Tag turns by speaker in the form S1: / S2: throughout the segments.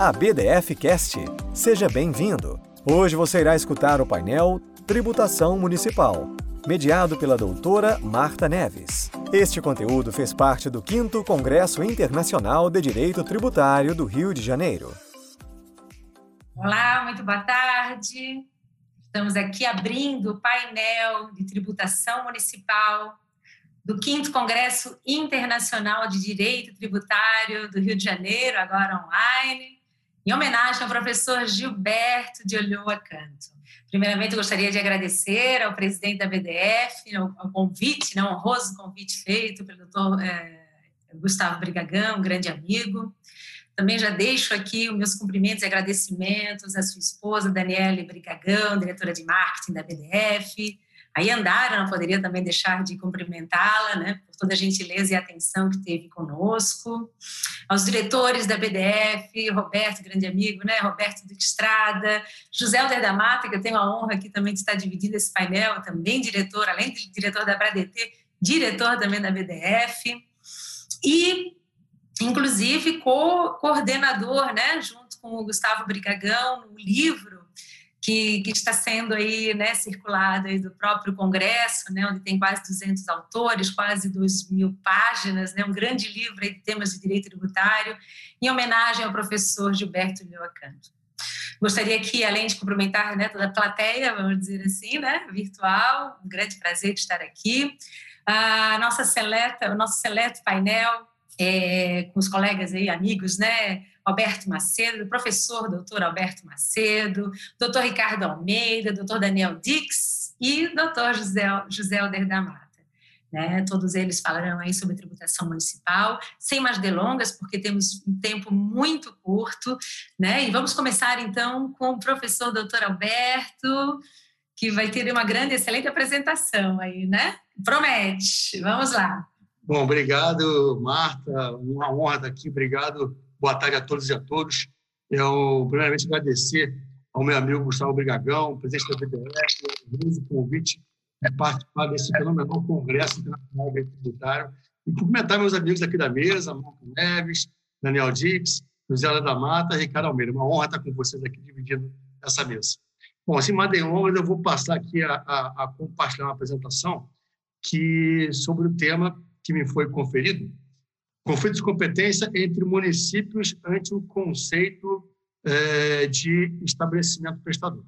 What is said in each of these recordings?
S1: a BDF Cast. Seja bem-vindo. Hoje você irá escutar o painel Tributação Municipal, mediado pela doutora Marta Neves. Este conteúdo fez parte do 5 Congresso Internacional de Direito Tributário do Rio de Janeiro.
S2: Olá, muito boa tarde. Estamos aqui abrindo o painel de tributação municipal do 5 Congresso Internacional de Direito Tributário do Rio de Janeiro, agora online, em homenagem ao professor Gilberto de Olhoa Canto. Primeiramente, gostaria de agradecer ao presidente da BDF, ao, convite, né, honroso convite feito pelo doutor é, Gustavo Brigagão, um grande amigo. Também já deixo aqui os meus cumprimentos e agradecimentos à sua esposa, Daniele Brigagão, diretora de marketing da BDF, a Yandara, não poderia também deixar de cumprimentá-la, né, por toda a gentileza e atenção que teve conosco. Aos diretores da BDF, Roberto, grande amigo, né, Roberto Duque Estrada, José Alder da Mata, que eu tenho a honra aqui também de estar dividindo esse painel, também diretor, além de diretor da BRADT, diretor também da BDF. E, inclusive, co coordenador, né, junto com o Gustavo Brigagão, no livro que, que, está sendo aí, né, circulado aí do próprio Congresso, né, onde tem quase 200 autores, quase 2 mil páginas, né, um grande livro de temas de direito tributário, em homenagem ao professor Gilberto Leocanto. Gostaria que, além de cumprimentar né, toda a plateia, vamos dizer assim, né, virtual, um grande prazer de estar aqui, a nossa seleta, o nosso seleto painel é, com os colegas aí, amigos, né, Alberto Macedo, professor doutor Alberto Macedo, doutor Ricardo Almeida, doutor Daniel Dix e doutor José, José Alder da Mata. Né? Todos eles falarão aí sobre tributação municipal, sem mais delongas, porque temos um tempo muito curto, né? E vamos começar então com o professor doutor Alberto, que vai ter uma grande, excelente apresentação aí, né? Promete. Vamos lá.
S3: Bom, obrigado, Marta. Uma honra estar aqui. Obrigado Boa tarde a todos e a todos. Eu, primeiramente, agradecer ao meu amigo Gustavo Brigagão, presidente da BDF, o convite de participar desse fenomenal Congresso Internacional de Tributário e cumprimentar meus amigos aqui da mesa, Marco Neves, Daniel Dix, José da Mata, Ricardo Almeida. Uma honra estar com vocês aqui dividindo essa mesa. Bom, assim, mais delongas, eu vou passar aqui a, a, a compartilhar uma apresentação que sobre o tema que me foi conferido, conflito de competência entre municípios ante o conceito é, de estabelecimento prestador.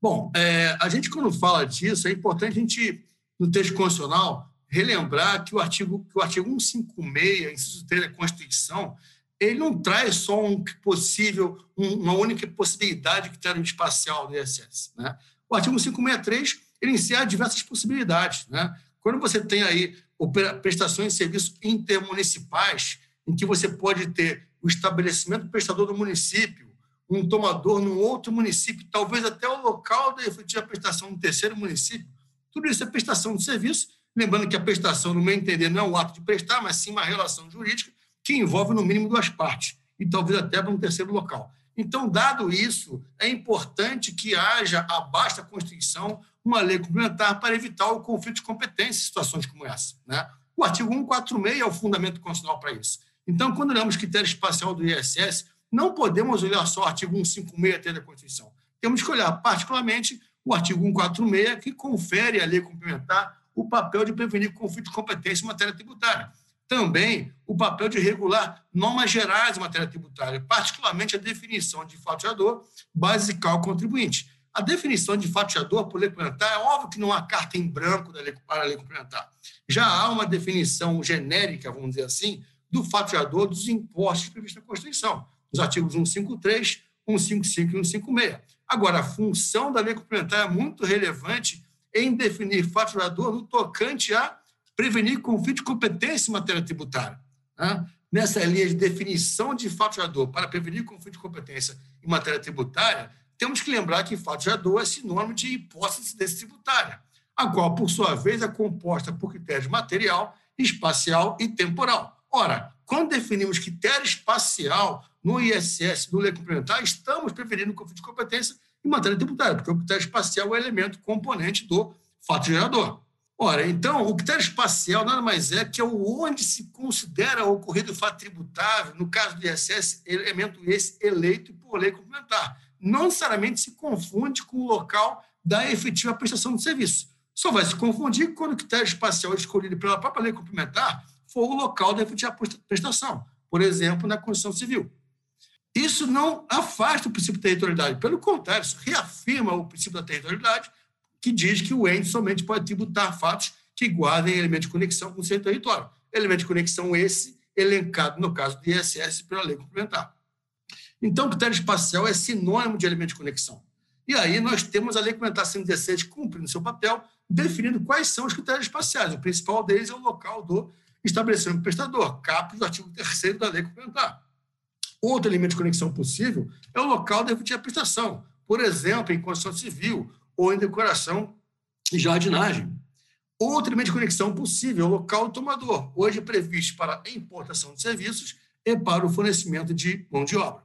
S3: Bom, é, a gente, quando fala disso, é importante a gente, no texto constitucional, relembrar que o artigo, que o artigo 156, inciso 3 da Constituição, ele não traz só um possível, uma única possibilidade de critério espacial do ISS. Né? O artigo 563 ele encerra diversas possibilidades. Né? Quando você tem aí prestações de serviços intermunicipais, em que você pode ter o estabelecimento prestador do município, um tomador num outro município, talvez até o local da efetiva prestação no terceiro município. Tudo isso é prestação de serviço. Lembrando que a prestação, no meu entender, não é um ato de prestar, mas sim uma relação jurídica que envolve, no mínimo, duas partes, e talvez até para um terceiro local. Então, dado isso, é importante que haja, abaixo da Constituição, uma lei complementar para evitar o conflito de competência em situações como essa. Né? O artigo 146 é o fundamento constitucional para isso. Então, quando olhamos critério espacial do ISS, não podemos olhar só o artigo 156 da Constituição. Temos que olhar particularmente o artigo 146, que confere à lei complementar o papel de prevenir conflito de competência em matéria tributária. Também o papel de regular normas gerais em matéria tributária, particularmente a definição de faturador, base de cálculo contribuinte. A definição de fatiador por lei complementar é óbvio que não há carta em branco para a lei complementar. Já há uma definição genérica, vamos dizer assim, do fatiador dos impostos previstos na Constituição, nos artigos 153, 155 e 156. Agora, a função da lei complementar é muito relevante em definir faturador no tocante a prevenir conflito de competência em matéria tributária. Né? Nessa linha de definição de faturador para prevenir conflito de competência em matéria tributária, temos que lembrar que fato gerador é sinônimo de imposto de incidência tributária, a qual, por sua vez, é composta por critérios material, espacial e temporal. Ora, quando definimos critério espacial no ISS, no lei complementar, estamos prevenindo o conflito de competência em matéria tributária, porque o critério espacial é o elemento componente do fato gerador. Ora, então, o critério espacial nada mais é que é o onde se considera o ocorrido fato tributável, no caso do ISS, elemento esse eleito por lei complementar. Não necessariamente se confunde com o local da efetiva prestação de serviço. Só vai se confundir quando o critério espacial escolhido pela própria lei complementar for o local da efetiva prestação, por exemplo, na Constituição Civil. Isso não afasta o princípio de territorialidade, pelo contrário, isso reafirma o princípio da territorialidade, que diz que o ente somente pode tributar fatos que guardem elemento de conexão com o seu território. Elemento de conexão esse elencado no caso do ISS pela lei complementar. Então, o critério espacial é sinônimo de elemento de conexão. E aí nós temos a lei complementar 116 cumprindo seu papel, definindo quais são os critérios espaciais. O principal deles é o local do estabelecimento prestador, caput do artigo 3 da lei complementar. Outro elemento de conexão possível é o local da efetiva prestação, por exemplo, em construção civil ou em decoração e jardinagem. Outro elemento de conexão possível é o local do tomador, hoje previsto para a importação de serviços e para o fornecimento de mão de obra.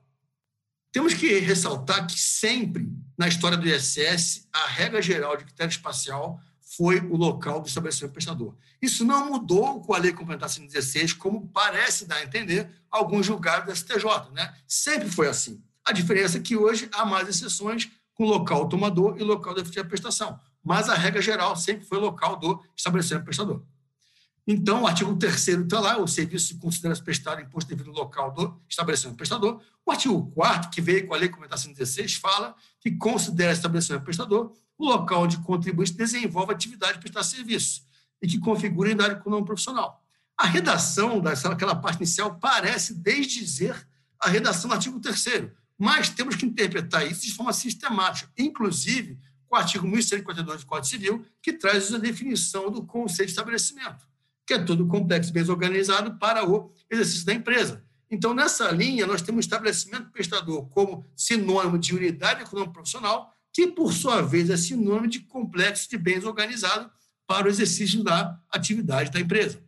S3: Temos que ressaltar que sempre, na história do ISS, a regra geral de critério espacial foi o local do estabelecimento prestador. Isso não mudou com a Lei Complementar 116, como parece dar a entender alguns julgados do STJ. Né? Sempre foi assim. A diferença é que hoje há mais exceções com local tomador e local da prestação. Mas a regra geral sempre foi local do estabelecimento prestador. Então, o artigo 3 está lá, o serviço se considera prestado imposto devido no local do estabelecimento prestador. O artigo 4 que veio com a Lei Complementar 116, fala que considera estabelecimento prestador o local onde o contribuinte desenvolve atividade de prestar serviço e que configura idade econômica profissional. A redação daquela parte inicial parece desdizer a redação do artigo 3 mas temos que interpretar isso de forma sistemática, inclusive com o artigo 1142 do Código Civil, que traz a definição do conceito de estabelecimento, que é todo complexo bem organizado para o exercício da empresa. Então, nessa linha, nós temos estabelecimento prestador como sinônimo de unidade econômica profissional, que, por sua vez, é sinônimo de complexo de bens organizado para o exercício da atividade da empresa.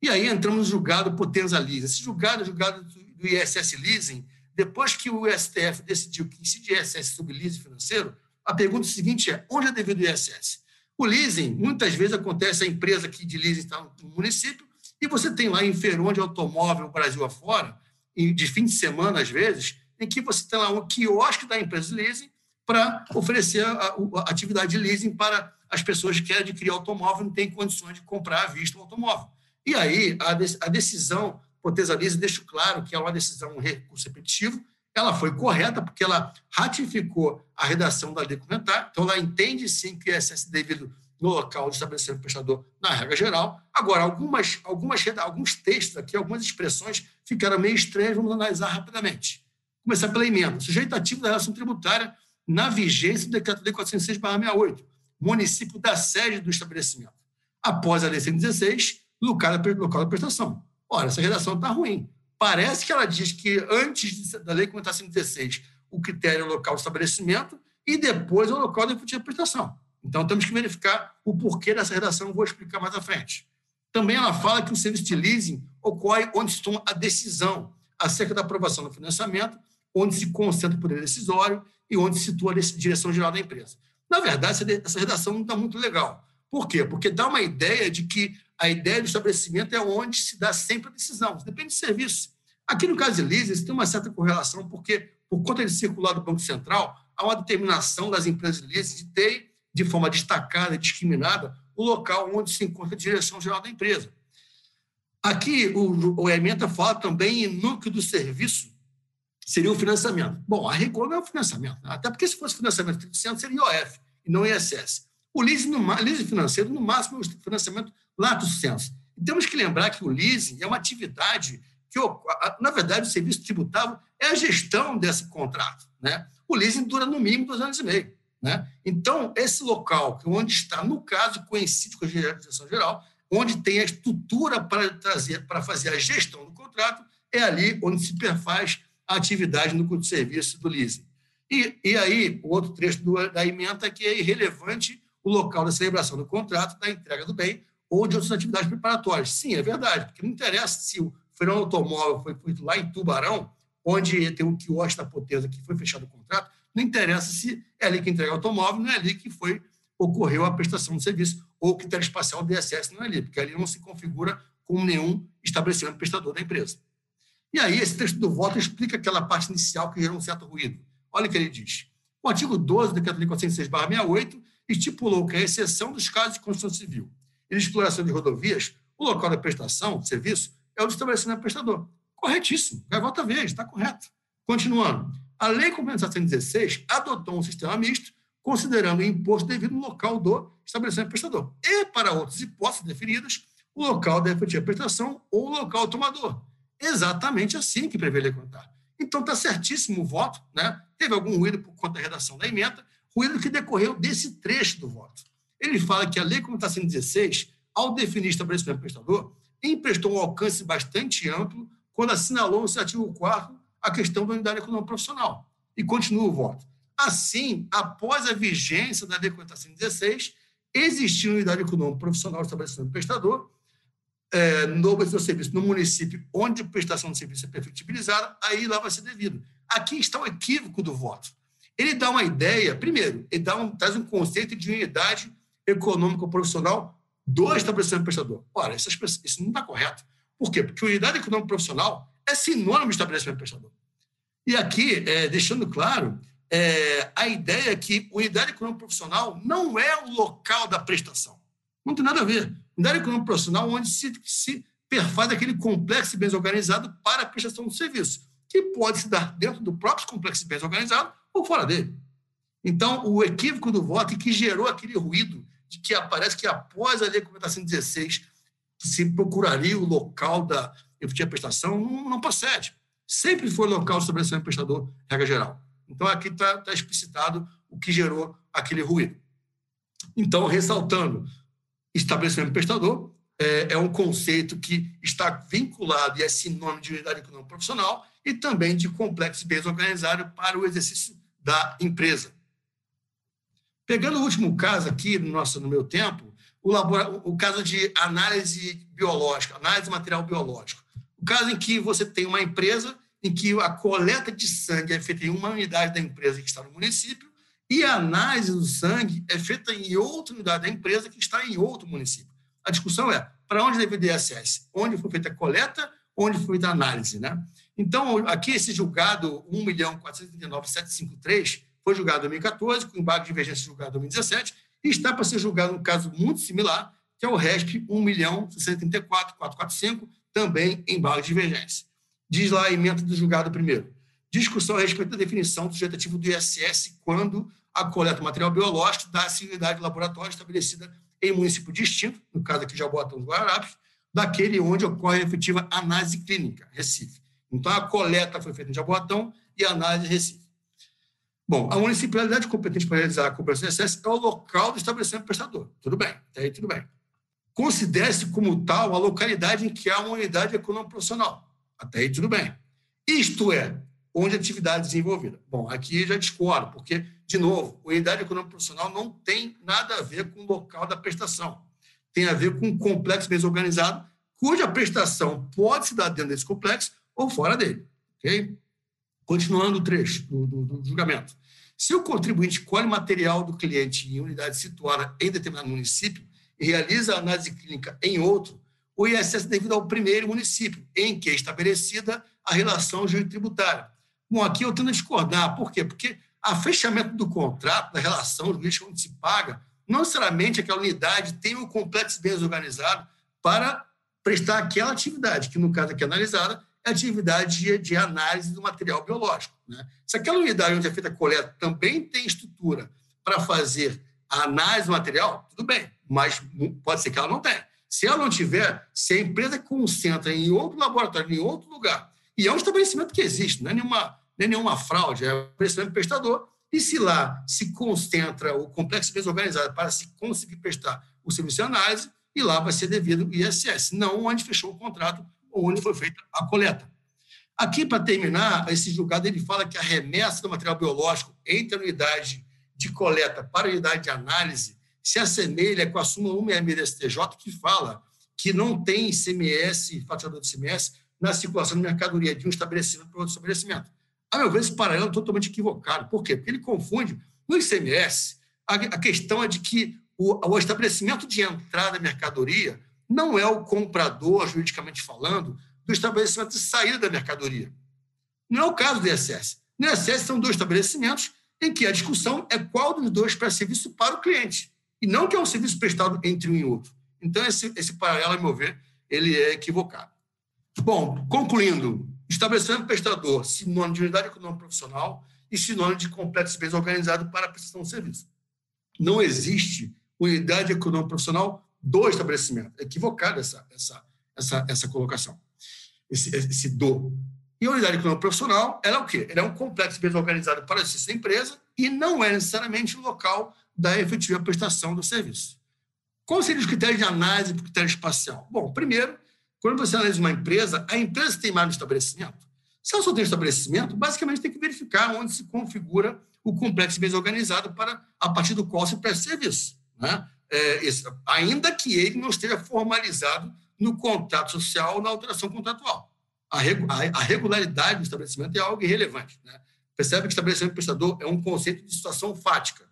S3: E aí entramos no julgado Potenza Leasing. Esse julgado, julgado do ISS Leasing, depois que o STF decidiu que incide ISS sobre leasing financeiro, a pergunta seguinte é: onde é devido o ISS? O leasing, muitas vezes acontece, a empresa aqui de leasing está no município, e você tem lá em feirão de automóvel Brasil afora, de fim de semana, às vezes, em que você tem lá um quiosque da empresa de leasing para oferecer a, a, atividade de leasing para as pessoas que querem adquirir automóvel e não têm condições de comprar à vista o automóvel. E aí, a, a decisão Potesa Leasing deixa claro que é uma decisão, um recurso repetitivo, ela foi correta porque ela ratificou a redação da lei complementar, então ela entende sim que ISS devido no local de estabelecimento prestador na regra geral. Agora, algumas, algumas, alguns textos aqui, algumas expressões ficaram meio estranhas, vamos analisar rapidamente. Começar pela emenda. Sujeito ativo da relação tributária na vigência do decreto-lei 406-68, município da sede do estabelecimento. Após a lei 116, local da prestação. Ora, essa redação está ruim. Parece que ela diz que antes da lei complementar 116, o critério é o local do estabelecimento e depois é o local da efetiva prestação. Então, temos que verificar o porquê dessa redação, vou explicar mais à frente. Também ela fala que o serviço de leasing ocorre onde se toma a decisão acerca da aprovação do financiamento, onde se concentra o poder decisório e onde se situa a direção geral da empresa. Na verdade, essa redação não está muito legal. Por quê? Porque dá uma ideia de que a ideia do estabelecimento é onde se dá sempre a decisão, depende do serviço. Aqui no caso de leasing, tem uma certa correlação, porque, por conta de circular do Banco Central, há uma determinação das empresas de leasing de ter de forma destacada discriminada o local onde se encontra a direção geral da empresa. Aqui, o, o ementa fala também em núcleo do serviço, seria o financiamento. Bom, a rigor não é o financiamento, né? até porque se fosse financiamento 30%, seria IOF e não ISS. O leasing, no, leasing financeiro, no máximo, é o financiamento lato senso. Temos que lembrar que o leasing é uma atividade que, na verdade, o serviço tributável é a gestão desse contrato. Né? O leasing dura no mínimo dois anos e meio. Né? Então, esse local, é onde está, no caso, coincide com a direção geral, onde tem a estrutura para trazer, para fazer a gestão do contrato, é ali onde se perfaz a atividade no de serviço do leasing. E, e aí, o outro trecho da emenda é que é irrelevante o local da celebração do contrato, da entrega do bem ou de outras atividades preparatórias. Sim, é verdade, porque não interessa se o feirão automóvel foi feito lá em Tubarão, onde tem um quiosque da Potesa que foi fechado o contrato, não interessa se é ali que entrega o automóvel, não é ali que foi ocorreu a prestação de serviço ou critério espacial DSS não é ali, porque ali não se configura como nenhum estabelecimento prestador da empresa. E aí, esse texto do voto explica aquela parte inicial que gerou um certo ruído. Olha o que ele diz. O artigo 12 do Decreto-Lei 406-68 estipulou que, a exceção dos casos de construção civil e de exploração de rodovias, o local da prestação de serviço é o estabelecimento prestador. Corretíssimo. Gaivota verde, está correto. Continuando. A Lei Complementar 116 adotou um sistema misto, considerando o imposto devido no local do estabelecimento prestador. E, para outras hipóteses definidas, o local da efetiva prestação ou o local tomador. Exatamente assim que prevê a lei contar. Então, está certíssimo o voto. Né? Teve algum ruído por conta da redação da emenda, ruído que decorreu desse trecho do voto. Ele fala que a Lei Complementar 116, ao definir estabelecimento prestador, emprestou um alcance bastante amplo quando assinalou no seu artigo 4 a questão da unidade econômica profissional. E continua o voto. Assim, após a vigência da Lei 116, existia unidade econômica profissional do estabelecimento prestador, é, no do serviço no município onde a prestação de serviço é perfectibilizada, aí lá vai ser devido. Aqui está o equívoco do voto. Ele dá uma ideia, primeiro, ele dá um, traz um conceito de unidade econômica profissional do estabelecimento prestador. Ora, isso, isso não está correto. Por quê? Porque unidade econômica profissional é sinônimo de estabelecimento prestador. E aqui, é, deixando claro, é, a ideia é que unidade econômica profissional não é o local da prestação. Não tem nada a ver. Unidade econômica profissional onde se, se perfaz aquele complexo de bens organizado para a prestação de serviço, que pode se dar dentro do próprio complexo de bens organizado ou fora dele. Então, o equívoco do voto que gerou aquele ruído de que aparece que após a Lei Complementação 16 se procuraria o local da efetiva prestação, não, não procede. Sempre foi local do estabelecimento prestador, regra geral. Então, aqui está tá explicitado o que gerou aquele ruído. Então, ressaltando, estabelecimento prestador é, é, um conceito que está vinculado e é sinônimo de unidade econômica profissional e também de complexo bens organizado para o exercício da empresa. Pegando o último caso aqui no, nosso, no meu tempo, o, labora, o caso de análise biológica, análise material biológico. O caso em que você tem uma empresa em que a coleta de sangue é feita em uma unidade da empresa que está no município e a análise do sangue é feita em outra unidade da empresa que está em outro município. A discussão é para onde deve DSS? Onde foi feita a coleta, onde foi feita a análise. Né? Então, aqui esse julgado 1.439.753 foi julgado em 2014, com embargo de divergência julgado em 2017, e está para ser julgado um caso muito similar, que é o RESP 1.634.445, também em embargo de divergência. Diz lá a emenda do julgado primeiro. Discussão a respeito da definição do sujeito do ISS quando a coleta do material biológico da unidade de laboratório estabelecida em município distinto, no caso aqui já botam os Guararapes, daquele onde ocorre a efetiva análise clínica, Recife. Então, a coleta foi feita em Jaboatão e a análise Recife. Bom, a municipalidade competente para realizar a cooperação de ISS é o local do estabelecimento prestador. Tudo bem, até aí tudo bem. Considere-se como tal a localidade em que há uma unidade econômica profissional. Até aí tudo bem. Isto é, onde a atividade é desenvolvida. Bom, aqui já discordo, porque, de novo, unidade econômica profissional não tem nada a ver com o local da prestação. Tem a ver com um complexo bem organizado, cuja prestação pode se dar dentro desse complexo ou fora dele. Ok? Continuando o trecho do, do, do julgamento. Se o contribuinte colhe material do cliente em unidade situada em determinado município e realiza a análise clínica em outro, o ISS é devido ao primeiro município, em que é estabelecida a relação jurídico-tributária. Bom, aqui eu tendo discordar. Por quê? Porque a fechamento do contrato, da relação jurídica onde se paga, não necessariamente aquela unidade tem um complexo bem organizado para prestar aquela atividade, que no caso aqui analisada, é a atividade de, de análise do material biológico. Né? Se aquela unidade onde é feita a coleta também tem estrutura para fazer a análise do material, tudo bem, mas pode ser que ela não tenha. Se ela não tiver, se a empresa concentra em outro laboratório, em outro lugar, e é um estabelecimento que existe, não é nenhuma, nem é nenhuma fraude, é um estabelecimento prestador, e se lá se concentra o complexo de organizado para se conseguir prestar o serviço de análise, e lá vai ser devido o ISS, não onde fechou o contrato onde foi feita a coleta. Aqui, para terminar, esse julgado ele fala que a remessa do material biológico entre a unidade de coleta para a unidade de análise se assemelha com a súmula 166 da STJ, que fala que não tem ICMS, faturador de ICMS, na circulação de mercadoria de um estabelecimento para outro estabelecimento. A meu ver, esse paralelo é totalmente equivocado. Por quê? Porque ele confunde no ICMS, a, questão é de que o, o estabelecimento de entrada da mercadoria não é o comprador, juridicamente falando, do estabelecimento de saída da mercadoria. Não é o caso do ISS. No ISS são dois estabelecimentos em que a discussão é qual dos dois presta serviço para o cliente, e não que é um serviço prestado entre um e outro. Então, esse, esse paralelo, a meu ver, ele é equivocado. Bom, concluindo, estabelecimento prestador, sinônimo de unidade econômica profissional e sinônimo de complexo bem organizado para a prestação de serviço. Não existe unidade econômica profissional do estabelecimento. É equivocada essa, essa, essa, essa colocação, esse, esse do. E a unidade econômica profissional, ela é o quê? Ela é um complexo bem organizado para a empresa e não é necessariamente o local da efetiva prestação do serviço. Quais seriam os critérios de análise para o critério espacial? Bom, primeiro, quando você analisa uma empresa, a empresa tem mais um estabelecimento. Se ela só tem estabelecimento, basicamente tem que verificar onde se configura o complexo bem organizado para a partir do qual se presta serviço. Né? É, ainda que ele não esteja formalizado no contrato social ou na alteração contratual. A, a, a regularidade do estabelecimento é algo irrelevante. Né? Percebe que estabelecimento prestador é um conceito de situação fática.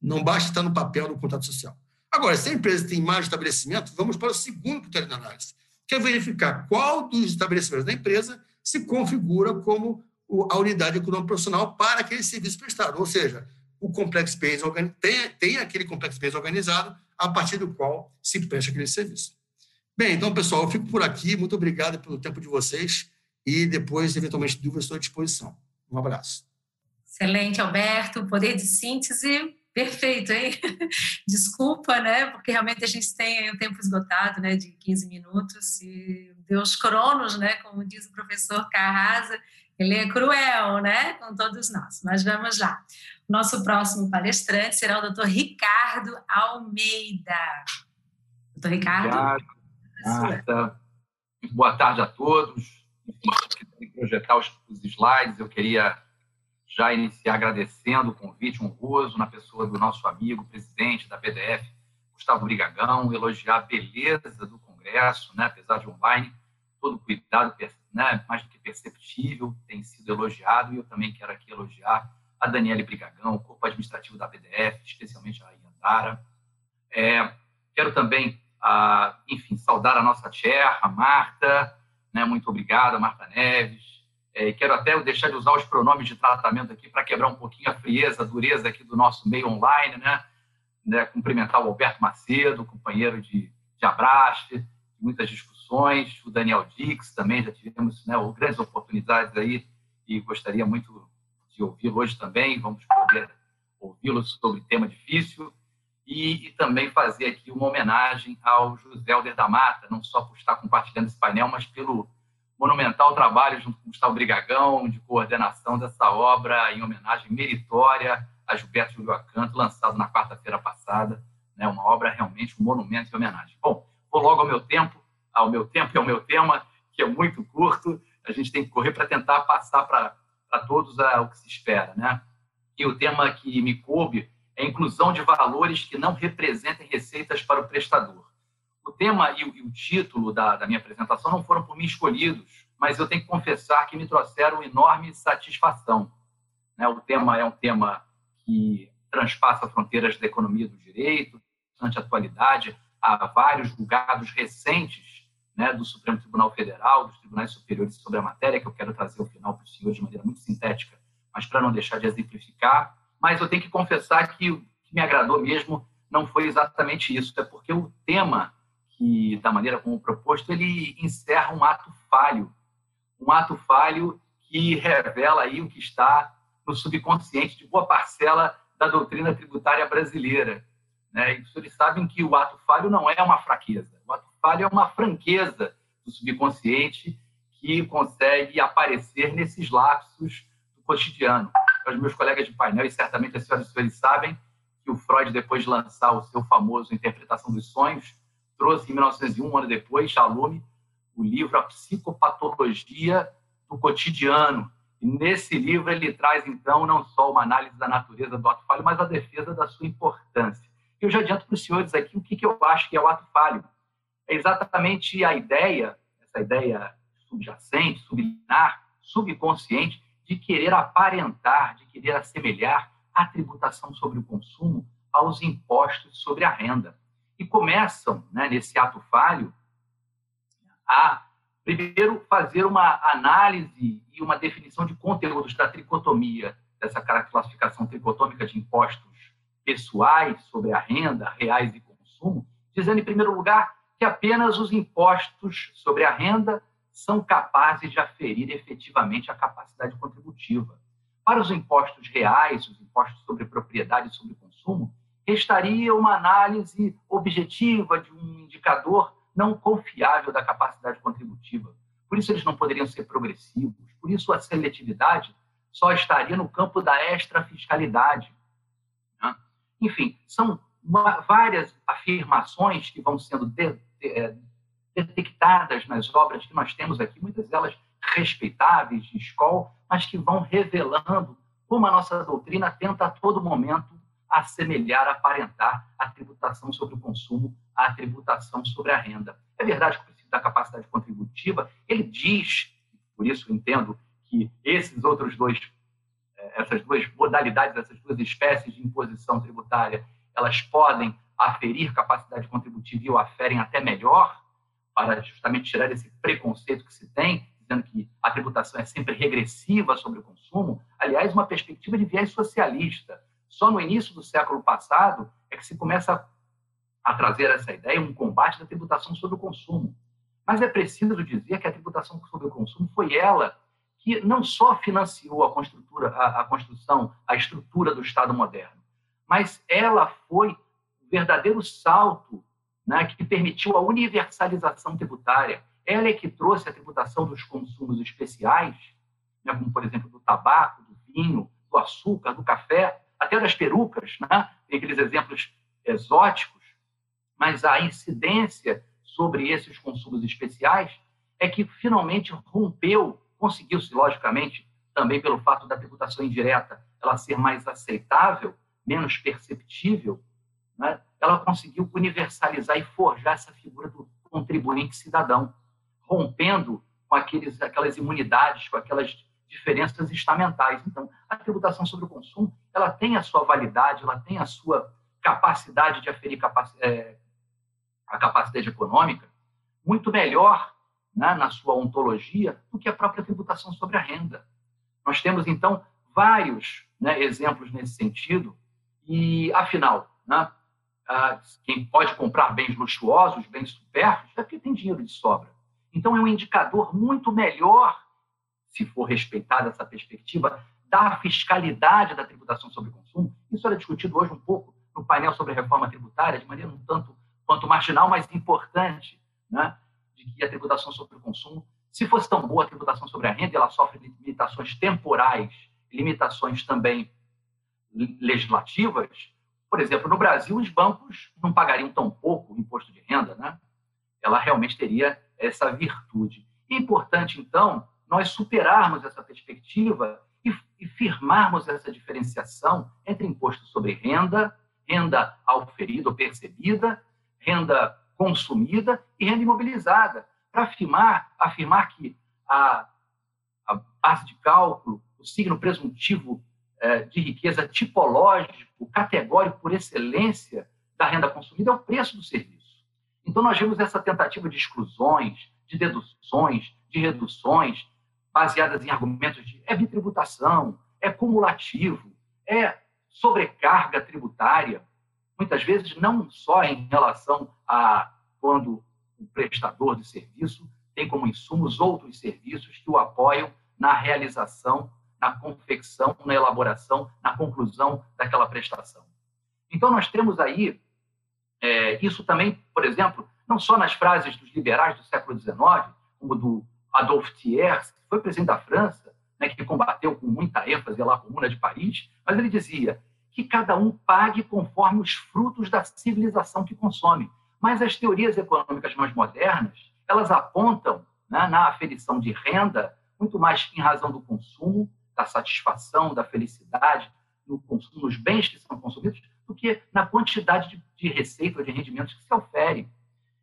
S3: Não basta estar no papel do contrato social. Agora, se a empresa tem mais estabelecimento, vamos para o segundo critério de análise, que é verificar qual dos estabelecimentos da empresa se configura como a unidade econômica profissional para aquele serviço prestado. Ou seja, o complex base tem, tem aquele complex base organizado a partir do qual se presta aquele serviço. Bem, então, pessoal, eu fico por aqui. Muito obrigado pelo tempo de vocês e depois, eventualmente, dúvidas, estou à disposição. Um abraço.
S2: Excelente, Alberto. Poder de síntese perfeito, hein? Desculpa, né? Porque realmente a gente tem o tempo esgotado, né? De 15 minutos e Deus cronos, né? Como diz o professor Carrasa, ele é cruel, né? Com todos nós. Mas vamos lá. Nosso próximo palestrante será o doutor Ricardo Almeida. Doutor Ricardo. Obrigado,
S4: Marta. Boa tarde a todos. Projetar os, os slides, eu queria já iniciar agradecendo o convite honroso na pessoa do nosso amigo, presidente da PDF, Gustavo Brigagão, elogiar a beleza do Congresso, né, apesar de online, todo o cuidado, né, mais do que perceptível, tem sido elogiado, e eu também quero aqui elogiar a Daniele Brigagão, o corpo administrativo da PDF, especialmente a Iandara. É, quero também, a, enfim, saudar a nossa chair, Marta, né, muito obrigado, Marta Neves, é, quero até deixar de usar os pronomes de tratamento aqui para quebrar um pouquinho a frieza, a dureza aqui do nosso meio online, né? né? Cumprimentar o Alberto Macedo, companheiro de, de Abraste, muitas discussões, o Daniel Dix também, já tivemos né, grandes oportunidades aí e gostaria muito de ouvi-lo hoje também, vamos poder ouvi-lo sobre tema difícil e, e, também fazer aqui uma homenagem ao José Alder da Mata, não só por estar compartilhando esse painel, mas pelo monumental trabalho junto com Gustavo Brigagão de coordenação dessa obra em homenagem meritória a Gilberto Júlio Acanto, lançado na quarta-feira passada, né, uma obra realmente um monumento em homenagem. Bom, vou logo ao meu tempo, ao meu tempo e ao meu tema, que é muito curto, a gente tem que correr para tentar passar para todos a, o que se espera, né? E o tema que me coube é inclusão de valores que não representem receitas para o prestador o tema e o, e o título da, da, minha apresentação não foram por mim escolhidos, mas eu tenho que confessar que me trouxeram enorme satisfação. Né? O tema é um tema que transpassa fronteiras da economia do direito, durante a atualidade, há vários julgados recentes né, do Supremo Tribunal Federal, dos tribunais superiores sobre a matéria, que eu quero trazer ao final para o senhor de maneira muito sintética, mas para não deixar de exemplificar. Mas eu tenho que confessar que o que me agradou mesmo não foi exatamente isso, é porque o tema que, da maneira como proposto, ele encerra um ato falho, um ato falho que revela aí o que está no subconsciente de boa parcela da doutrina tributária brasileira. Né? E os senhores sabem que o ato falho não é uma fraqueza, o ato falho é uma franqueza do subconsciente que consegue aparecer nesses lapsos do cotidiano. Os meus colegas de painel, e certamente as senhoras e senhores sabem, que o Freud, depois de lançar o seu famoso Interpretação dos Sonhos, trouxe em 1901, um ano depois, Chalume, o livro A Psicopatologia do Cotidiano. E nesse livro ele traz, então, não só uma análise da natureza do ato falho, mas a defesa da sua importância. Eu já adianto para os senhores aqui o que eu acho que é o ato falho. É exatamente a ideia, essa ideia subjacente, subliminar, subconsciente, de querer aparentar, de querer assemelhar a tributação sobre o consumo aos impostos sobre a renda. E começam, né, nesse ato falho, a, primeiro, fazer uma análise e uma definição de conteúdos da tricotomia, dessa classificação tricotômica de impostos pessoais sobre a renda, reais e consumo, dizendo, em primeiro lugar, que apenas os impostos sobre a renda são capazes de aferir efetivamente a capacidade contributiva. Para os impostos reais, os impostos sobre propriedade e sobre consumo, restaria uma análise objetiva de um indicador não confiável da capacidade contributiva. Por isso, eles não poderiam ser progressivos. Por isso, a seletividade só estaria no campo da extrafiscalidade. Né? Enfim, são várias afirmações que vão sendo detectadas nas obras que nós temos aqui, muitas delas respeitáveis de escola, mas que vão revelando como a nossa doutrina tenta a todo momento assemelhar, aparentar a tributação sobre o consumo à tributação sobre a renda. É verdade que o princípio da capacidade contributiva, ele diz, por isso entendo que esses outros dois, é, essas duas modalidades, essas duas espécies de imposição tributária, elas podem aferir capacidade contributiva e o aferem até melhor, para justamente tirar esse preconceito que se tem, dizendo que a tributação é sempre regressiva sobre o consumo. Aliás, uma perspectiva de viés socialista. Só no início do século passado é que se começa a trazer essa ideia, um combate da tributação sobre o consumo. Mas é preciso dizer que a tributação sobre o consumo foi ela que não só financiou a, a, a construção, a estrutura do Estado moderno, mas ela foi verdadeiro salto né, que permitiu a universalização tributária. Ela é que trouxe a tributação dos consumos especiais, né, como, por exemplo, do tabaco, do vinho, do açúcar, do café, até das perucas, né? tem aqueles exemplos exóticos, mas a incidência sobre esses consumos especiais é que finalmente rompeu Conseguiu-se, logicamente, também pelo fato da tributação indireta ela ser mais aceitável, menos perceptível, né? ela conseguiu universalizar e forjar essa figura do contribuinte cidadão, rompendo com aqueles, aquelas imunidades, com aquelas diferenças estamentais. Então, a tributação sobre o consumo ela tem a sua validade, ela tem a sua capacidade de aferir é, a capacidade econômica muito melhor né, na sua ontologia do que a própria tributação sobre a renda. Nós temos, então, vários né, exemplos nesse sentido, e, afinal, né, quem pode comprar bens luxuosos, bens supérfluos, é porque tem dinheiro de sobra. Então, é um indicador muito melhor, se for respeitada essa perspectiva, da fiscalidade da tributação sobre o consumo. Isso era discutido hoje um pouco no painel sobre reforma tributária, de maneira um tanto quanto marginal, mas importante. Né? de que a tributação sobre o consumo, se fosse tão boa a tributação sobre a renda, ela sofre limitações temporais, limitações também legislativas. Por exemplo, no Brasil, os bancos não pagariam tão pouco o imposto de renda, né? Ela realmente teria essa virtude. É importante, então, nós superarmos essa perspectiva e, e firmarmos essa diferenciação entre imposto sobre renda, renda auferida ou percebida, renda consumida e renda imobilizada, para afirmar, afirmar que a, a base de cálculo, o signo presuntivo de riqueza tipológico, categórico por excelência da renda consumida é o preço do serviço. Então, nós vemos essa tentativa de exclusões, de deduções, de reduções, baseadas em argumentos de é bitributação, é cumulativo, é sobrecarga tributária muitas vezes não só em relação a quando o prestador de serviço tem como insumos outros serviços que o apoiam na realização, na confecção, na elaboração, na conclusão daquela prestação. Então, nós temos aí é, isso também, por exemplo, não só nas frases dos liberais do século XIX, como do Adolphe Thiers, que foi presidente da França, né, que combateu com muita ênfase lá a Comuna de Paris, mas ele dizia: que cada um pague conforme os frutos da civilização que consome. Mas as teorias econômicas mais modernas, elas apontam né, na aferição de renda muito mais em razão do consumo, da satisfação, da felicidade, no consumo, nos bens que são consumidos, do que na quantidade de, de receita ou de rendimentos que se oferem.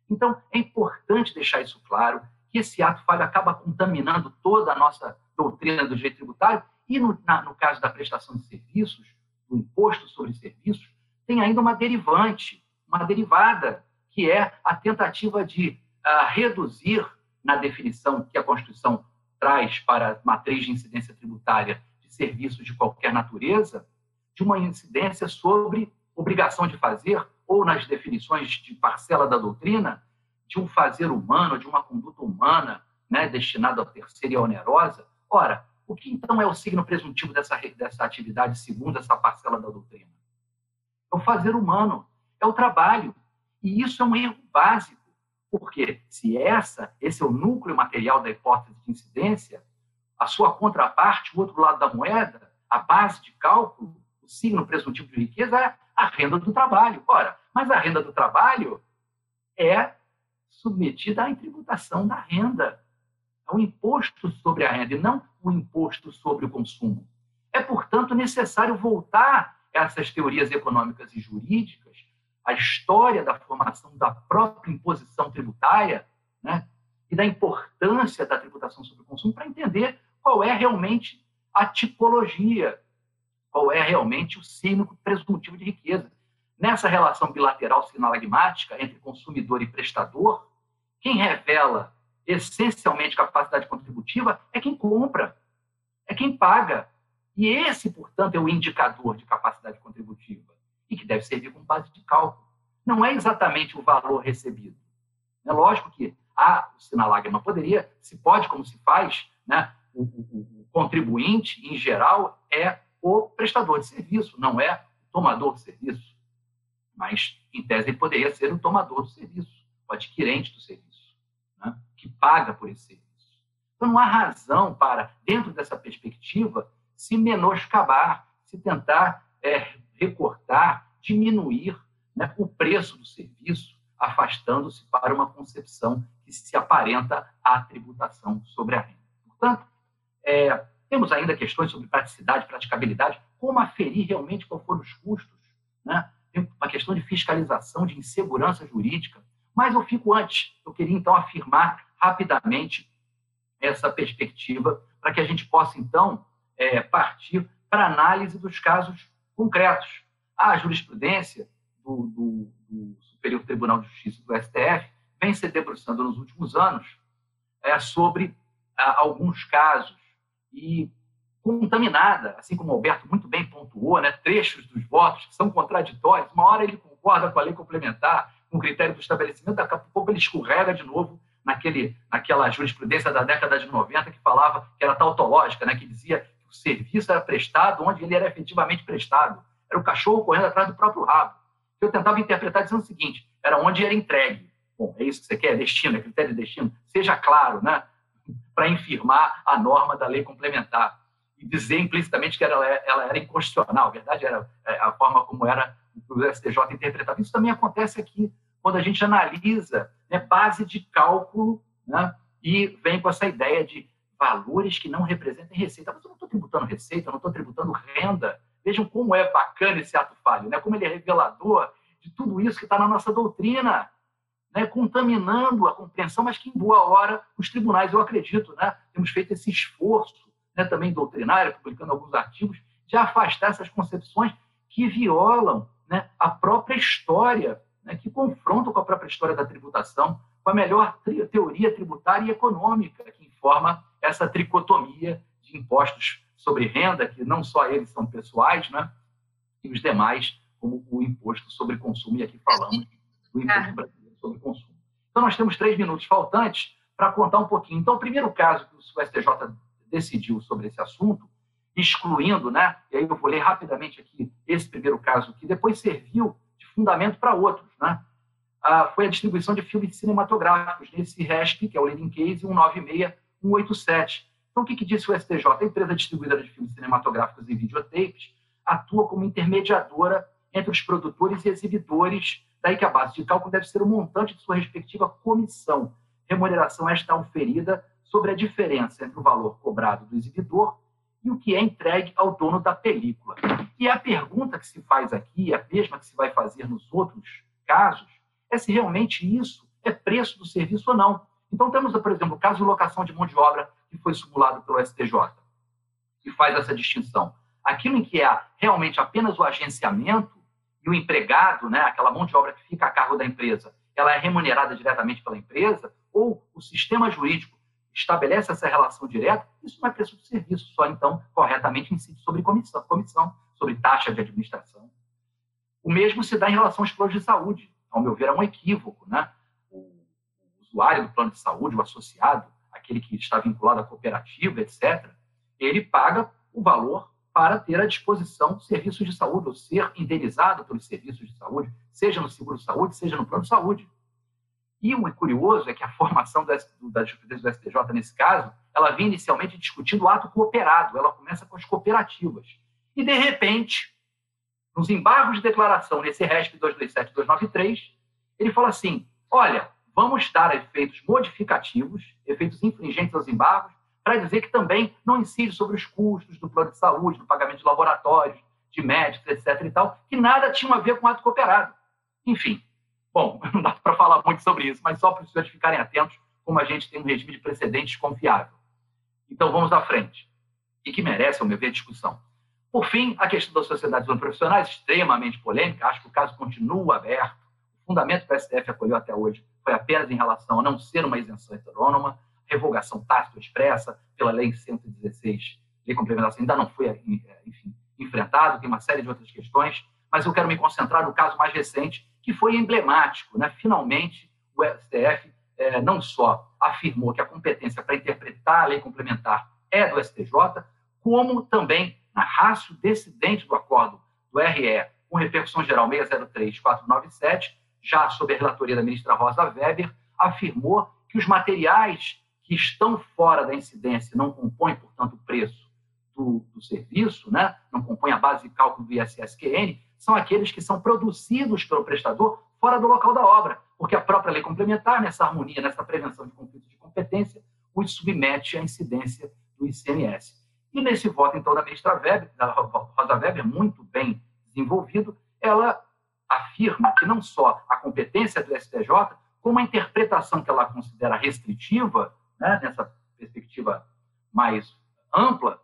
S4: Então, é importante deixar isso claro, que esse ato falho acaba contaminando toda a nossa doutrina do direito tributário e, no, na, no caso da prestação de serviços, do imposto sobre serviços, tem ainda uma derivante, uma derivada, que é a tentativa de uh, reduzir, na definição que a Constituição traz para a matriz de incidência tributária de serviços de qualquer natureza, de uma incidência sobre obrigação de fazer, ou nas definições de parcela da doutrina, de um fazer humano, de uma conduta humana, né, destinada a terceira e onerosa. Ora, o que então é o signo presuntivo dessa, dessa atividade, segundo essa parcela da doutrina? É o fazer humano, é o trabalho. E isso é um erro básico, porque se essa, esse é o núcleo material da hipótese de incidência, a sua contraparte, o outro lado da moeda, a base de cálculo, o signo presuntivo de riqueza é a renda do trabalho. Ora, mas a renda do trabalho é submetida à tributação da renda, ao imposto sobre a renda, e não o imposto sobre o consumo. É, portanto, necessário voltar essas teorias econômicas e jurídicas, a história da formação da própria imposição tributária, né, e da importância da tributação sobre o consumo, para entender qual é realmente a tipologia, qual é realmente o signo presuntivo de riqueza. Nessa relação bilateral sinalagmática entre consumidor e prestador, quem revela essencialmente capacidade contributiva é quem compra, é quem paga. E esse, portanto, é o indicador de capacidade contributiva e que deve servir como base de cálculo. Não é exatamente o valor recebido. É lógico que a, o sinalagma poderia, se pode, como se faz, né, o, o, o contribuinte, em geral, é o prestador de serviço, não é o tomador de serviço. Mas, em tese, ele poderia ser o tomador do serviço, o adquirente do serviço, né? que paga por esse serviço. Então, não há razão para, dentro dessa perspectiva, se menoscabar, se tentar é, recortar, diminuir né, o preço do serviço, afastando-se para uma concepção que se aparenta à tributação sobre a renda. Portanto, é, temos ainda questões sobre praticidade, praticabilidade, como aferir realmente qual foram os custos, né? Tem uma questão de fiscalização, de insegurança jurídica. Mas eu fico antes, eu queria então afirmar rapidamente essa perspectiva para que a gente possa então é, partir para análise dos casos concretos. A jurisprudência do, do, do, Superior Tribunal de Justiça do STF vem se debruçando nos últimos anos é, sobre ah, alguns casos e contaminada, assim como o Alberto muito bem pontuou, né, trechos dos votos que são contraditórios. Uma hora ele concorda com a lei complementar, com o critério do estabelecimento, daqui a pouco ele escorrega de novo naquele, naquela jurisprudência da década de 90 que falava que era tautológica, né, que dizia o serviço era prestado onde ele era efetivamente prestado. Era o cachorro correndo atrás do próprio rabo. Eu tentava interpretar dizendo o seguinte, era onde era entregue. Bom, é isso que você quer, destino, é critério de destino. Seja claro, né? para infirmar a norma da lei complementar e dizer implicitamente que ela, ela era inconstitucional. A verdade era é, a forma como era o STJ interpretava. Isso também acontece aqui, quando a gente analisa né, base de cálculo né, e vem com essa ideia de valores que não representem receita. Mas eu não estou tributando receita, eu não estou tributando renda. Vejam como é bacana esse ato falho, né? como ele é revelador de tudo isso que está na nossa doutrina né, contaminando a compreensão, mas que em boa hora os tribunais, eu acredito, né, temos feito esse esforço né, também doutrinário, publicando alguns artigos, de afastar essas concepções que violam né, a própria história, né, que confrontam com a própria história da tributação, com a melhor teoria tributária e econômica que informa essa tricotomia de impostos sobre renda, que não só eles são pessoais, né, e os demais, como o imposto sobre consumo, e aqui falamos do imposto brasileiro sobre consumo. Então, nós temos três minutos faltantes para contar um pouquinho. Então, o primeiro caso que o STJ decidiu sobre esse assunto, excluindo, né? E aí eu vou ler rapidamente aqui esse primeiro caso, que depois serviu de fundamento para outros, né? Ah, foi a distribuição de filmes cinematográficos nesse RESP, que é o Leading Case 166187. Então, o que, que disse o STJ? A empresa distribuidora de filmes cinematográficos e videotapes atua como intermediadora entre os produtores e exibidores Daí que a base de cálculo deve ser o montante de sua respectiva comissão. Remuneração esta oferida sobre a diferença entre o valor cobrado do exibidor e o que é entregue ao dono da película. E a pergunta que se faz aqui, a mesma que se vai fazer nos outros casos, é se realmente isso é preço do serviço ou não. Então, temos, por exemplo, o caso de locação de mão de obra que foi simulado pelo STJ, que faz essa distinção. Aquilo em que é realmente apenas o agenciamento e o empregado, né, aquela mão de obra que fica a cargo da empresa, ela é remunerada diretamente pela empresa, ou o sistema jurídico estabelece essa relação direta, isso não é preço de serviço, só então corretamente incide sobre comissão, comissão, sobre taxa de administração. O mesmo se dá em relação aos planos de saúde. Ao meu ver, é um equívoco. Né? Usuário do plano de saúde, o associado, aquele que está vinculado à cooperativa, etc., ele paga o valor para ter à disposição serviços de saúde, ou ser indenizado pelos serviços de saúde, seja no seguro-saúde, seja no plano de saúde. E o curioso é que a formação da jurisprudência do STJ, nesse caso, ela vinha inicialmente discutindo o ato cooperado, ela começa com as cooperativas. E, de repente, nos embargos de declaração, nesse RESP 227 293, ele fala assim: olha, vamos dar efeitos modificativos, efeitos infringentes aos embargos, para dizer que também não incide sobre os custos do plano de saúde, do pagamento de laboratórios, de médicos, etc. e tal, que nada tinha a ver com ato cooperado. Enfim, bom, não dá para falar muito sobre isso, mas só para os senhores ficarem atentos, como a gente tem um regime de precedentes confiável. Então, vamos à frente. E que merece, ao meu ver, discussão. Por fim, a questão das sociedades não profissionais, extremamente polêmica, acho que o caso continua aberto. O fundamento que o STF acolheu até hoje foi apenas em relação a não ser uma isenção heterônoma, revogação tácita expressa pela Lei 116, Lei Complementar, ainda não foi, enfim, enfrentado, tem uma série de outras questões, mas eu quero me concentrar no caso mais recente, que foi emblemático. Né? Finalmente, o STF é, não só afirmou que a competência para interpretar a lei complementar é do STJ, como também, na rácio decidente do acordo do RE, com repercussão geral 603497, já sob a relatoria da ministra Rosa Weber, afirmou que os materiais que estão fora da incidência não compõem, portanto, o preço do, do, serviço, né? não compõem a base de cálculo do ISSQN, são aqueles que são produzidos pelo prestador fora do local da obra, porque a própria lei complementar, nessa harmonia, nessa prevenção de conflitos de competência, os submete à incidência do ICMS. E nesse voto, então, da ministra Weber, da Rosa Weber, muito bem desenvolvido, ela afirma que não só a competência do STJ, como a interpretação que ela considera restritiva né, nessa perspectiva mais ampla,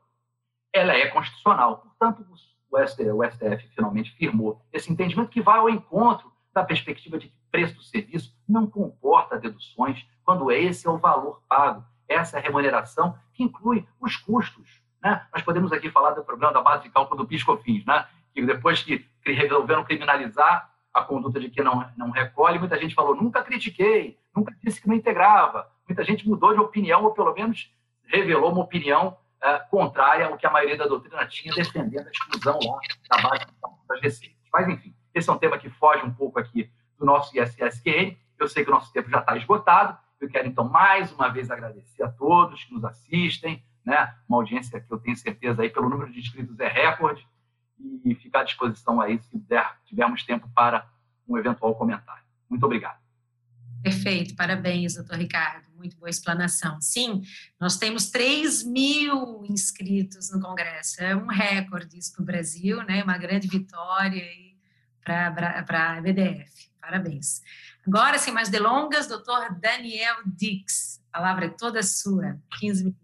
S4: ela é constitucional. Portanto, o STF, o STF finalmente firmou esse entendimento que vai ao encontro da perspectiva de que preço do serviço não comporta deduções quando esse é o valor pago. Essa é a remuneração que inclui os custos. Né? Nós podemos aqui falar do problema da base de cálculo do PIS-COFINS, né? Que depois que resolveram criminalizar a conduta de que não, não recolhe, muita gente falou, nunca critiquei, nunca disse que não integrava, muita gente mudou de opinião, ou pelo menos revelou uma opinião é, contrária ao que a maioria da doutrina tinha, defendendo a exclusão lá da base das receitas. Mas, enfim, esse é um tema que foge um pouco aqui do nosso ISSQN. Eu sei que o nosso tempo já está esgotado. Eu quero, então, mais uma vez agradecer a todos que nos assistem, né? uma audiência que eu tenho certeza aí, pelo número de inscritos, é recorde, e ficar à disposição aí se der, tivermos tempo para um eventual comentário. Muito obrigado.
S2: Perfeito, parabéns, doutor Ricardo, muito boa explanação. Sim, nós temos 3 mil inscritos no Congresso, é um recorde isso para o Brasil, né? uma grande vitória para a BDF, parabéns. Agora, sem mais delongas, doutor Daniel Dix, a palavra é toda sua, 15 minutos.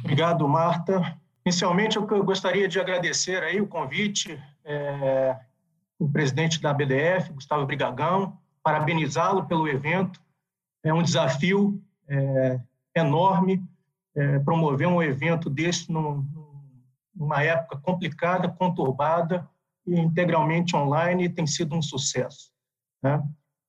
S5: Obrigado, Marta. Inicialmente, eu gostaria de agradecer aí o convite é, do presidente da BDF, Gustavo Brigagão, parabenizá-lo pelo evento. É um desafio é, enorme é, promover um evento desse num, numa época complicada, conturbada e integralmente online, e tem sido um sucesso. Né?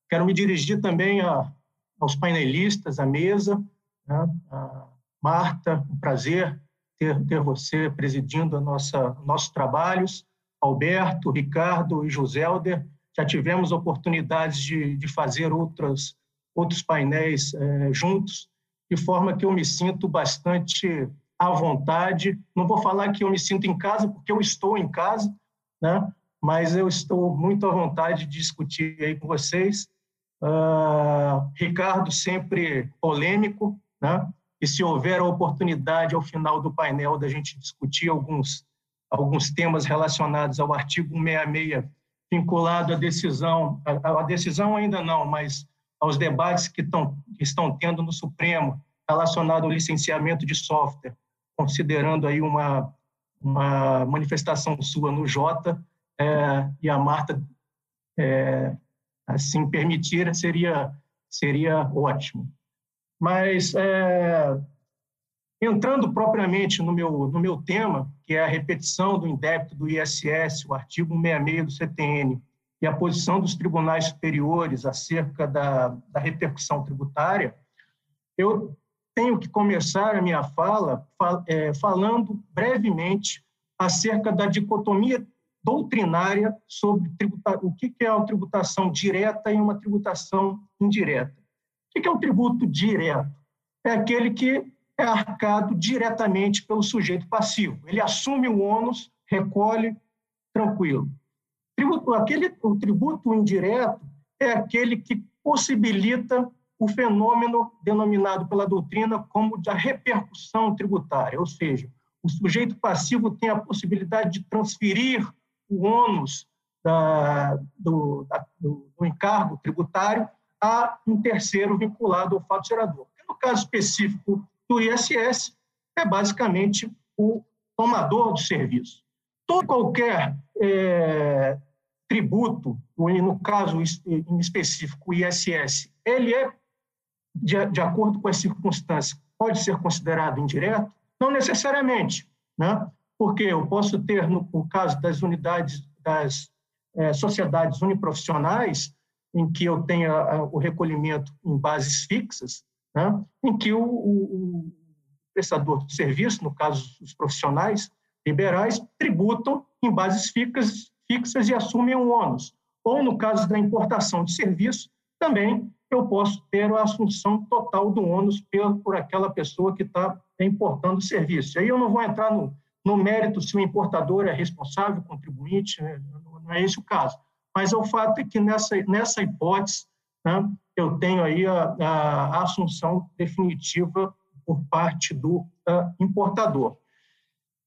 S5: Quero me dirigir também a, aos painelistas, à mesa. Né? A Marta, um prazer ter, ter você presidindo a nossa nossos trabalhos. Alberto, Ricardo e Joselder, já tivemos oportunidades de, de fazer outras, outros painéis é, juntos, de forma que eu me sinto bastante à vontade. Não vou falar que eu me sinto em casa, porque eu estou em casa, né? mas eu estou muito à vontade de discutir aí com vocês. Uh, Ricardo sempre polêmico, né? E se houver a oportunidade ao final do painel da gente discutir alguns, alguns temas relacionados ao artigo 166 vinculado à decisão, a, decisão ainda não, mas aos debates que, estão, que estão tendo no Supremo relacionado ao licenciamento de software, considerando aí uma, uma manifestação sua no Jota, é, e a Marta é, assim permitir, seria, seria ótimo. Mas, é, entrando propriamente no meu, no meu tema, que é a repetição do indébito do ISS, o artigo 166 do CTN, e a posição dos tribunais superiores acerca da, da repercussão tributária, eu tenho que começar a minha fala é, falando brevemente acerca da dicotomia doutrinária sobre o que é uma tributação direta e uma tributação indireta. O que é um tributo direto? É aquele que é arcado diretamente pelo sujeito passivo. Ele assume o ônus, recolhe, tranquilo. Tributo, aquele, o tributo indireto é aquele que possibilita o fenômeno denominado pela doutrina como da repercussão tributária, ou seja, o sujeito passivo tem a possibilidade de transferir o ônus da, do, da, do, do, encargo tributário a um terceiro vinculado ao fato gerador. No caso específico do ISS, é basicamente o tomador do serviço. Todo qualquer é, tributo, no caso em específico o ISS, ele é, de, de acordo com as circunstâncias, pode ser considerado indireto? Não necessariamente, né? porque eu posso ter, no, no caso das unidades, das é, sociedades uniprofissionais, em que eu tenha o recolhimento em bases fixas, né? em que o, o, prestador de serviço, no caso os profissionais liberais, tributam em bases fixas, fixas e assumem o ônus. Ou, no caso da importação de serviço, também eu posso ter a assunção total do ônus por, por aquela pessoa que está importando o serviço. Aí eu não vou entrar no, no mérito se o importador é responsável, contribuinte, né? não é esse o caso. Mas o fato é que nessa, nessa hipótese, né, eu tenho aí a, a, assunção definitiva por parte do importador.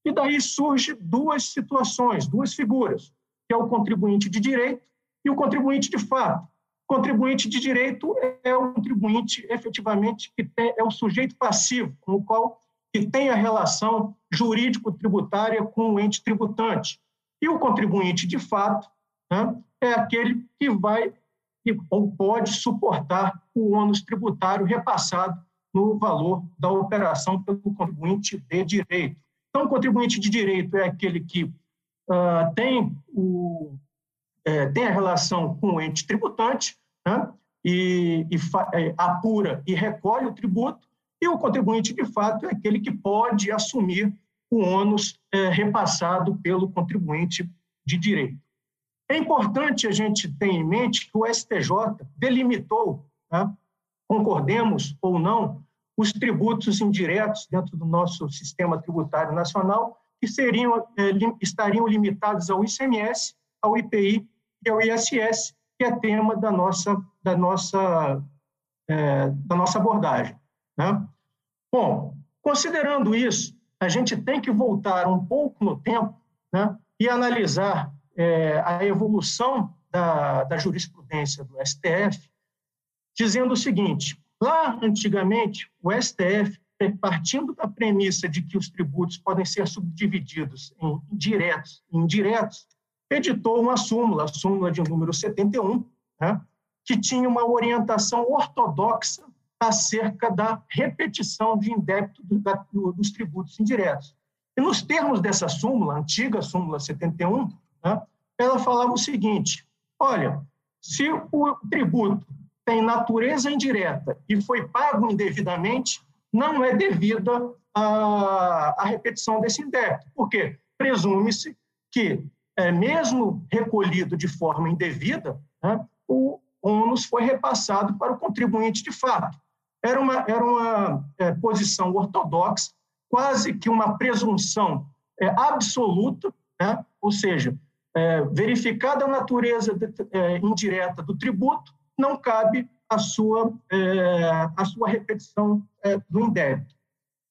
S5: E daí surge duas situações, duas figuras, que é o contribuinte de direito e o contribuinte de fato. O contribuinte de direito é o contribuinte efetivamente que tem, é o sujeito passivo, com o qual que tem a relação jurídico-tributária com o ente tributante. E o contribuinte de fato né, é aquele que vai ou pode suportar o ônus tributário repassado no valor da operação pelo contribuinte de direito. Então, o contribuinte de direito é aquele que uh, tem, o, é, tem a relação com o ente tributante né, e, e é, apura e recolhe o tributo, e o contribuinte, de fato, é aquele que pode assumir o ônus é, repassado pelo contribuinte de direito. É importante a gente ter em mente que o STJ delimitou, né, concordemos ou não, os tributos indiretos dentro do nosso sistema tributário nacional, que seriam, é, estariam limitados ao ICMS, ao IPI e ao ISS, que é tema da nossa, da nossa, é, da nossa abordagem. Né? Bom, considerando isso, a gente tem que voltar um pouco no tempo né, e analisar é, a evolução da, da jurisprudência do STF, dizendo o seguinte: lá antigamente, o STF, partindo da premissa de que os tributos podem ser subdivididos em diretos e indiretos, editou uma súmula, a súmula de número 71, né, que tinha uma orientação ortodoxa acerca da repetição de indébito dos tributos indiretos. E nos termos dessa súmula, antiga súmula 71, né, ela falava o seguinte: olha, se o tributo tem natureza indireta e foi pago indevidamente, não é devida a, a repetição desse indébito. Por quê? Presume-se que, é, mesmo recolhido de forma indevida, né, o ônus foi repassado para o contribuinte de fato. Era uma, era uma é, posição ortodoxa, quase que uma presunção é, absoluta, né? ou seja, é, verificada a natureza de, é, indireta do tributo, não cabe a sua, é, a sua repetição é, do indébito.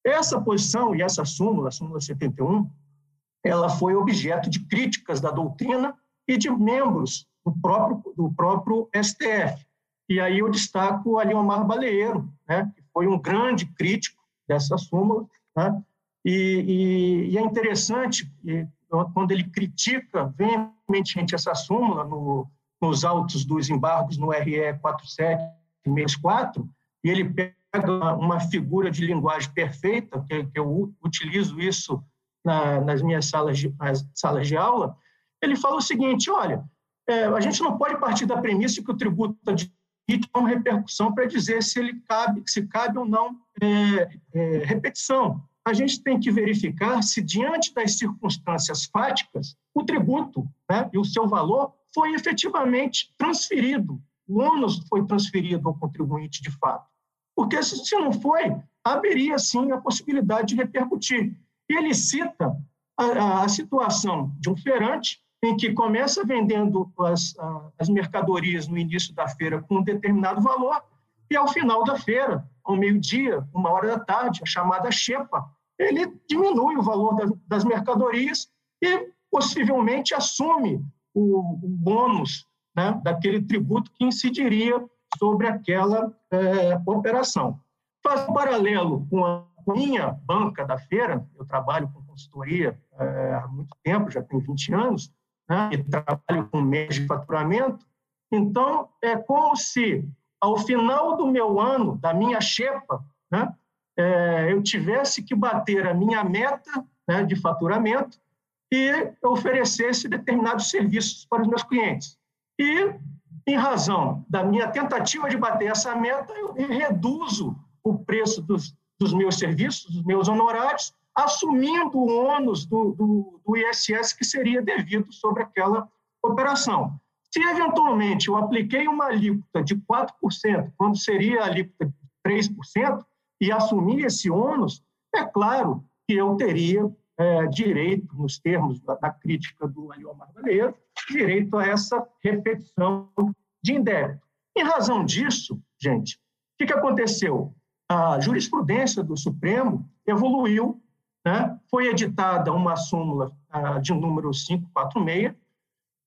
S5: Essa posição e essa súmula, a súmula 71, ela foi objeto de críticas da doutrina e de membros do próprio, do próprio STF. E aí eu destaco Aliomar Baleeiro, né, que foi um grande crítico dessa súmula, né, e, e, e, é interessante quando ele critica veementemente essa súmula no, nos autos dos embargos no RE 4764, e ele pega uma figura de linguagem perfeita, que, que eu utilizo isso na, nas minhas salas de, nas salas de aula, ele fala o seguinte, olha, é, a gente não pode partir da premissa que o tributo de tem uma repercussão para dizer se ele cabe, se cabe ou não é, é, repetição. A gente tem que verificar se, diante das circunstâncias fáticas, o tributo né, e o seu valor foi efetivamente transferido, o ônus foi transferido ao contribuinte de fato. Porque se não foi, haveria sim a possibilidade de repercutir. E ele cita a, a, situação de um feirante em que começa vendendo as, as mercadorias no início da feira com um determinado valor e ao final da feira, ao meio-dia, uma hora da tarde, a chamada xepa, ele diminui o valor das, mercadorias e possivelmente assume o, o bônus né, daquele tributo que incidiria sobre aquela é, operação. Faz um paralelo com a minha banca da feira, eu trabalho com consultoria é, há muito tempo, já tem 20 anos, né, e trabalho com mês de faturamento, então é como se, ao final do meu ano, da minha xepa, né, é, eu tivesse que bater a minha meta né, de faturamento e oferecesse determinados serviços para os meus clientes. E, em razão da minha tentativa de bater essa meta, eu reduzo o preço dos, dos meus serviços, dos meus honorários, assumindo o ônus do, do, do ISS que seria devido sobre aquela operação. Se, eventualmente, eu apliquei uma alíquota de 4%, quando seria a alíquota de 3%, e assumir esse ônus, é claro que eu teria é, direito, nos termos da, da crítica do Aliomar Baleiro, direito a essa repetição de indébito. Em razão disso, gente, o que, que aconteceu? A jurisprudência do Supremo evoluiu, né? foi editada uma súmula ah, de número 546,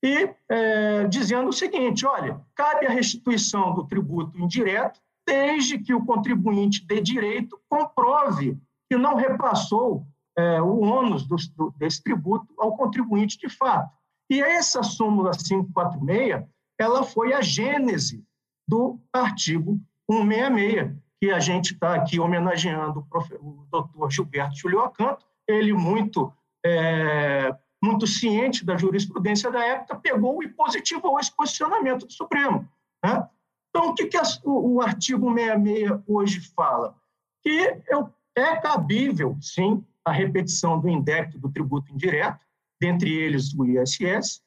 S5: e é, dizendo o seguinte: olha, cabe a restituição do tributo indireto desde que o contribuinte de direito comprove que não repassou é, o ônus do, do, desse tributo ao contribuinte de fato. E essa súmula 546, ela foi a gênese do artigo 166, que a gente está aqui homenageando o doutor Gilberto Julio Acanto, ele muito, é, muito ciente da jurisprudência da época, pegou e positivou esse posicionamento do Supremo. Né? Então, o que, que o, o artigo 66 hoje fala? Que eu, é cabível, sim, a repetição do indébito do tributo indireto, dentre eles o ISS,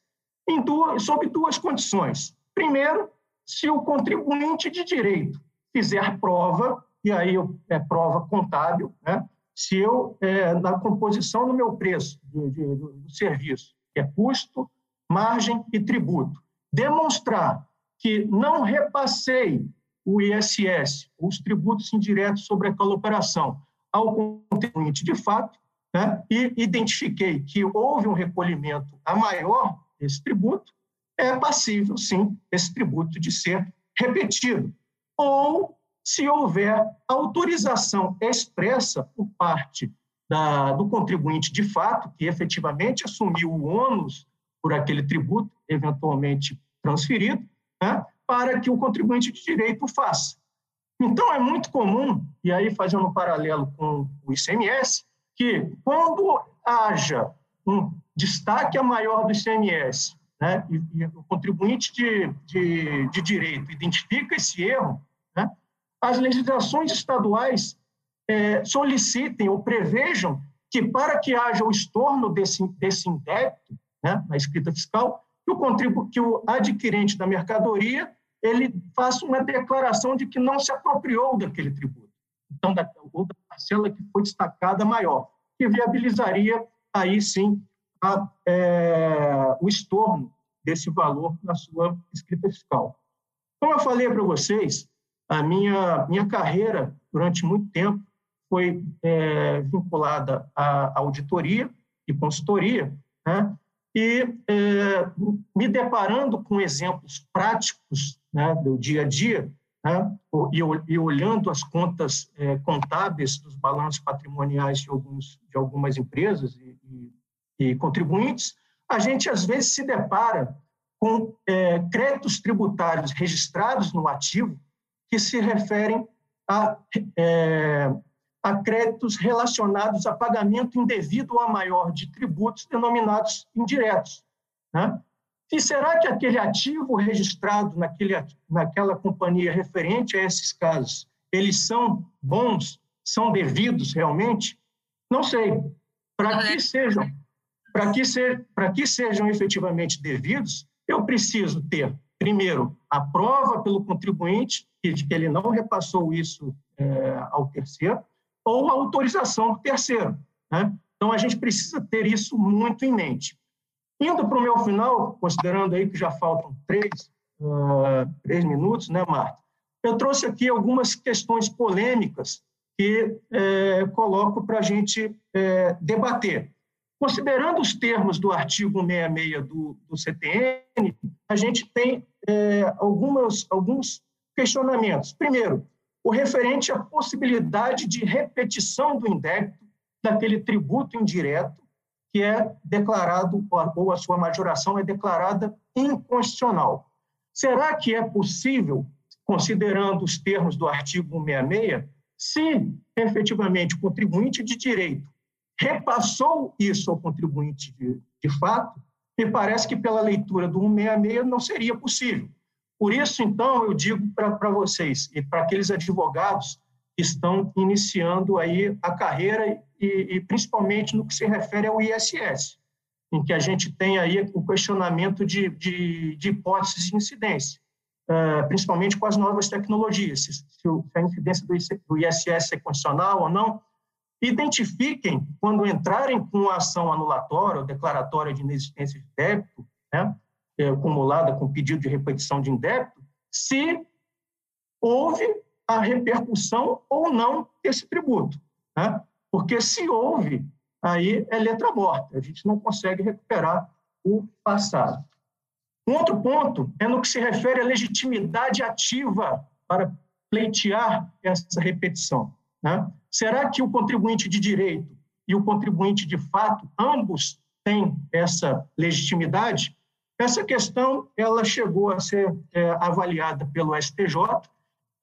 S5: em duas, sob duas condições. Primeiro, se o contribuinte de direito fizer prova, e aí é prova contábil, né? se eu, é, na composição do meu preço de, do serviço, que é custo, margem e tributo, demonstrar que não repassei o ISS, os tributos indiretos sobre aquela operação, ao contribuinte de fato, né, e identifiquei que houve um recolhimento a maior desse tributo, é passível, sim, esse tributo de ser repetido. Ou se houver autorização expressa por parte da, do contribuinte de fato, que efetivamente assumiu o ônus por aquele tributo eventualmente transferido, né, para que o contribuinte de direito faça. Então, é muito comum, e aí fazendo um paralelo com o ICMS, que quando haja um destaque a maior do ICMS, né, e, e o contribuinte de, de, de, direito identifica esse erro, né, as legislações estaduais é, solicitem ou prevejam que, para que haja o estorno desse, desse indébito né, na escrita fiscal, que o, que o adquirente da mercadoria ele faça uma declaração de que não se apropriou daquele tributo, então da, ou da parcela que foi destacada maior, que viabilizaria aí sim a, é, o estorno desse valor na sua escrita fiscal. Como eu falei para vocês, a minha minha carreira durante muito tempo foi é, vinculada à auditoria e consultoria, né? E é, me deparando com exemplos práticos né, do dia a dia, né, e, e, olhando as contas é, contábeis dos balanços patrimoniais de, alguns, de algumas empresas e, e, e, contribuintes, a gente às vezes se depara com é, créditos tributários registrados no ativo que se referem a, a créditos relacionados a pagamento indevido ou a maior de tributos denominados indiretos. Né? E será que aquele ativo registrado naquele, naquela companhia referente a esses casos, eles são bons, são devidos realmente? Não sei. Para que sejam, para que, ser, para que sejam efetivamente devidos, eu preciso ter, primeiro, a prova pelo contribuinte de que ele não repassou isso é, ao terceiro, ou a autorização do terceiro. Né? Então, a gente precisa ter isso muito em mente. Indo para o meu final, considerando aí que já faltam três, uh, três minutos, né, Marta? Eu trouxe aqui algumas questões polêmicas que é, coloco para a gente é, debater. Considerando os termos do artigo 66 do, do CTN, a gente tem é, algumas, alguns questionamentos. Primeiro, o referente à possibilidade de repetição do indébito daquele tributo indireto que é declarado, ou a sua majoração é declarada inconstitucional. Será que é possível, considerando os termos do artigo 166, se efetivamente o contribuinte de direito repassou isso ao contribuinte de, de fato, me parece que pela leitura do 166 não seria possível. Por isso, então, eu digo para vocês e para aqueles advogados que estão iniciando aí a carreira e, e, principalmente no que se refere ao ISS, em que a gente tem aí o questionamento de, de, de hipóteses de incidência, uh, principalmente com as novas tecnologias, se, se a incidência do, do ISS é condicional ou não. Identifiquem, quando entrarem com a ação anulatória ou declaratória de inexistência de débito, né, é, acumulada com pedido de repetição de indébito, se houve a repercussão ou não desse tributo. Né? Porque se houve, aí é letra morta, a gente não consegue recuperar o passado. Um outro ponto é no que se refere à legitimidade ativa para pleitear essa repetição. Né? Será que o contribuinte de direito e o contribuinte de fato, ambos têm essa legitimidade? Essa questão ela chegou a ser é, avaliada pelo STJ,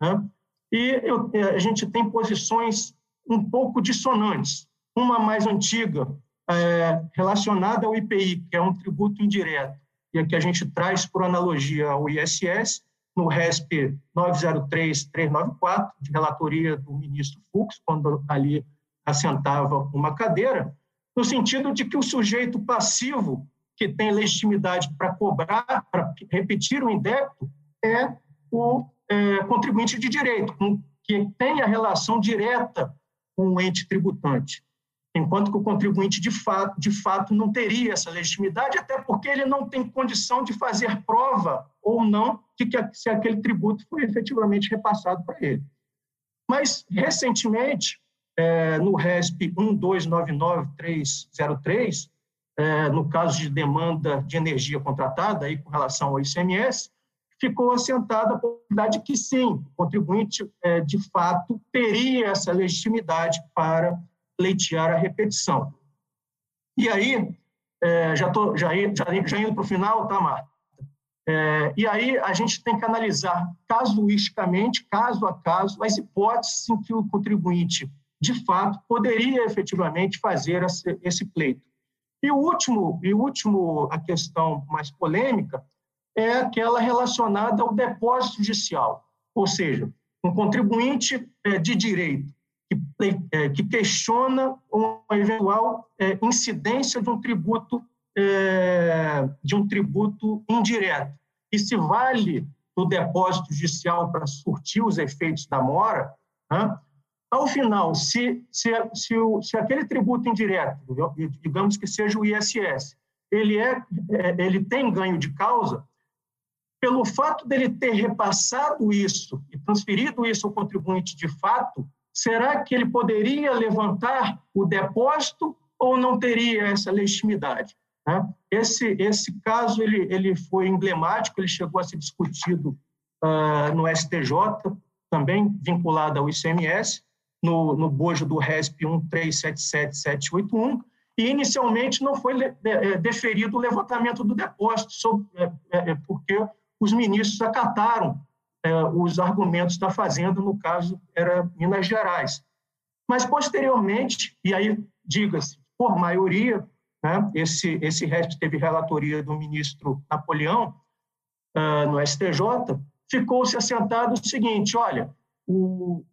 S5: né? E eu, é, a gente tem posições um pouco dissonantes. Uma mais antiga, é, relacionada ao IPI, que é um tributo indireto, e a que a gente traz por analogia ao ISS, no RESP 903-394, de relatoria do ministro Fux, quando ali assentava uma cadeira, no sentido de que o sujeito passivo, que tem legitimidade para cobrar, para repetir o indébito, é o é, contribuinte de direito, com, que tem a relação direta com o ente tributante, enquanto que o contribuinte de fato, de fato não teria essa legitimidade, até porque ele não tem condição de fazer prova ou não de que se aquele tributo foi efetivamente repassado para ele. Mas, recentemente, é, no RESP 1299303, é, no caso de demanda de energia contratada, aí, com relação ao ICMS, ficou assentada a possibilidade que sim, o contribuinte, é, de fato, teria essa legitimidade para pleitear a repetição. E aí, é, já, tô, já, já, já indo para o final, tá, Marta? É, e aí a gente tem que analisar casuisticamente, caso a caso, as hipóteses em que o contribuinte, de fato, poderia efetivamente fazer esse pleito. E o último, e último, a questão mais polêmica, é aquela relacionada ao depósito judicial, ou seja, um contribuinte é, de direito que, é, que questiona uma eventual é, incidência de um tributo de um tributo indireto e se vale do depósito judicial para surtir os efeitos da mora, né? Ao final, se, se, se, o, se aquele tributo indireto, digamos que seja o ISS, ele, é, ele tem ganho de causa, pelo fato dele ter repassado isso e transferido isso ao contribuinte de fato, será que ele poderia levantar o depósito ou não teria essa legitimidade? Né? Esse, esse caso ele, ele foi emblemático, ele chegou a ser discutido uh, no STJ, também vinculado ao ICMS, no, no bojo do RESP 1377781, e inicialmente não foi é, deferido o levantamento do depósito, é, porque os ministros acataram os argumentos da Fazenda, no caso era Minas Gerais. Mas, posteriormente, e aí, diga-se, por maioria, né, esse, esse resto teve relatoria do ministro Napoleão uh, no STJ, ficou-se assentado o seguinte, olha, o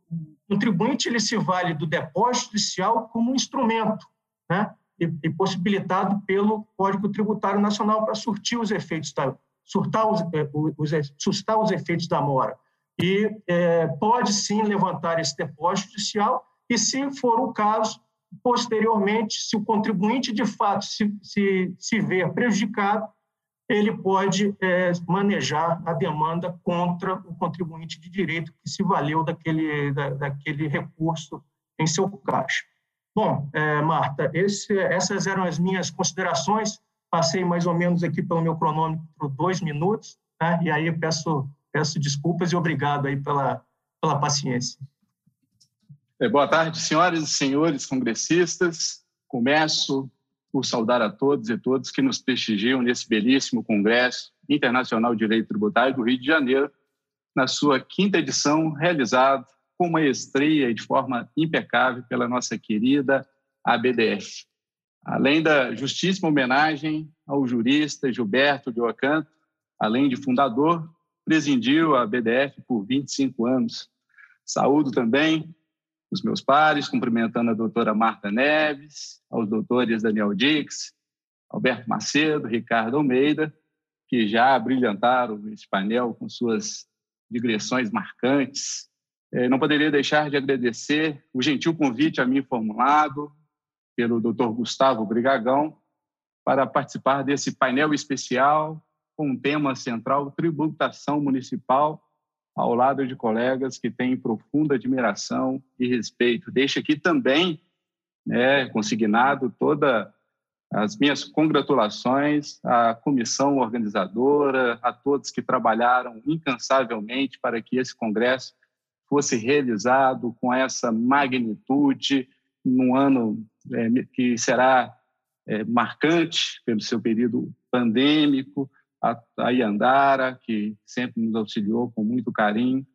S5: contribuinte ele se vale do depósito judicial como um instrumento, né? E, e possibilitado pelo Código Tributário Nacional para surtir os efeitos da surtar os, eh, os, os efeitos da mora. E é, pode sim levantar esse depósito judicial e, se for o caso, posteriormente, se o contribuinte de fato se, se, se ver prejudicado, ele pode é, manejar a demanda contra o contribuinte de direito que se valeu daquele, da, daquele recurso em seu caixa. Bom, é, Marta, esse, essas eram as minhas considerações. Passei mais ou menos aqui pelo meu cronômetro dois minutos, né? e aí peço, peço desculpas e obrigado aí pela, pela paciência.
S6: É, boa tarde, senhoras e senhores congressistas. Começo por saudar a todos e todas que nos prestigiam nesse belíssimo Congresso Internacional de Direito Tributário do Rio de Janeiro, na sua quinta edição, realizado com maestria e de forma impecável pela nossa querida ABDF. Além da justíssima homenagem ao jurista Gilberto de Ocanto, além de fundador, presidiu a ABDF por 25 anos. Saúdo também os meus pares, cumprimentando a doutora Marta Neves, aos doutores Daniel Dix, Alberto Macedo, Ricardo Almeida, que já brilhantaram esse painel com suas digressões marcantes. É, não poderia deixar de agradecer o gentil convite a mim formulado pelo doutor Gustavo Brigagão para participar desse painel especial com o tema central tributação municipal ao lado de colegas que têm profunda admiração e respeito. Deixo aqui também, né, consignado toda as minhas congratulações à comissão organizadora, a todos que trabalharam incansavelmente para que esse congresso fosse realizado com essa magnitude num ano é, que será é, marcante pelo seu período pandêmico, a, a Yandara, que sempre nos auxiliou com muito carinho.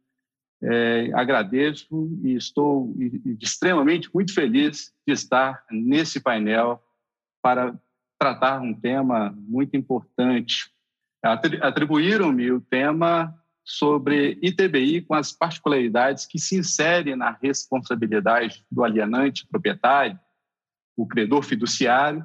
S6: É, agradeço e estou extremamente muito feliz de estar nesse painel para tratar um tema muito importante. Atribuíram-me o tema sobre ITBI com as particularidades que se inserem na responsabilidade do alienante proprietário, o credor fiduciário,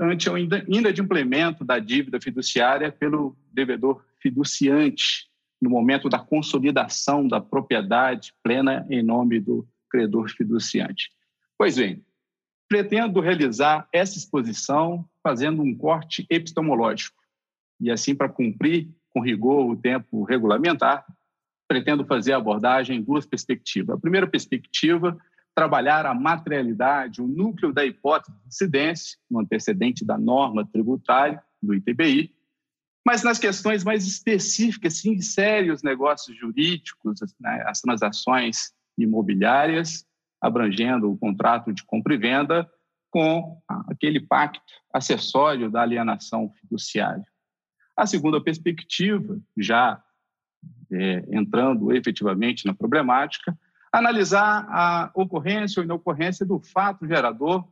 S6: ante o inadimplemento da dívida fiduciária pelo devedor fiduciante no momento da consolidação da propriedade plena em nome do credor fiduciante. Pois bem, pretendo realizar essa exposição fazendo um corte epistemológico. E assim, para cumprir com rigor o tempo regulamentar, pretendo fazer a abordagem em duas perspectivas. A primeira perspectiva trabalhar a materialidade, o núcleo da hipótese de incidência, no antecedente da norma tributária, do ITBI, mas nas questões mais específicas, se insere os negócios jurídicos, né, as transações imobiliárias, abrangendo o contrato de compra e venda com aquele pacto acessório da alienação fiduciária. A segunda perspectiva, já é, entrando efetivamente na problemática, analisar a ocorrência ou inocorrência do fato gerador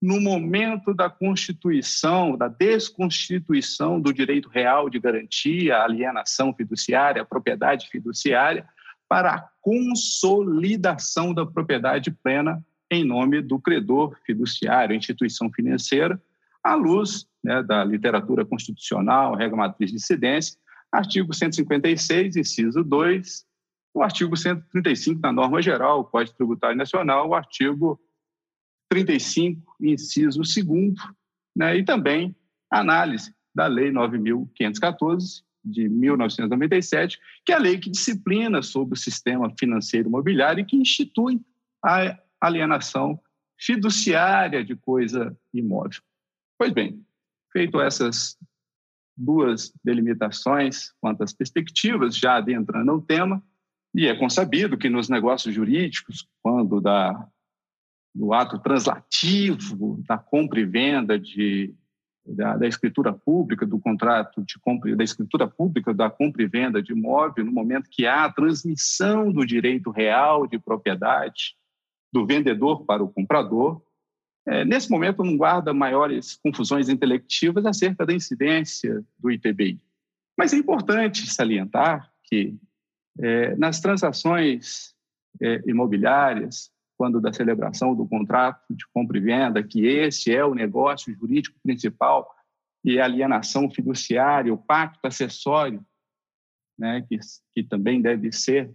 S6: no momento da constituição, da desconstituição do direito real de garantia, alienação fiduciária, propriedade fiduciária, para a consolidação da propriedade plena em nome do credor fiduciário, instituição financeira, à luz né, da literatura constitucional, regra matriz de incidência, artigo 156, inciso 2, o artigo 135 da norma geral, Código Tributário Nacional, o artigo 35, inciso 2 né, e também análise da Lei 9.514, de 1997, que é a lei que disciplina sobre o sistema financeiro imobiliário e que institui a alienação fiduciária de coisa imóvel. Pois bem, feito essas duas delimitações quanto às perspectivas, já adentrando no tema, e é consabido que nos negócios jurídicos, quando da, do ato translativo da compra e venda de, da, da, escritura pública, do contrato de compra, da escritura pública da compra e venda de imóvel, no momento que há a transmissão do direito real de propriedade do vendedor para o comprador, é, nesse momento não guarda maiores confusões intelectivas acerca da incidência do ITBI. Mas é importante salientar que é, nas transações é, imobiliárias, quando da celebração do contrato de compra e venda, que esse é o negócio jurídico principal e a alienação fiduciária, o pacto acessório, né, que, que também deve ser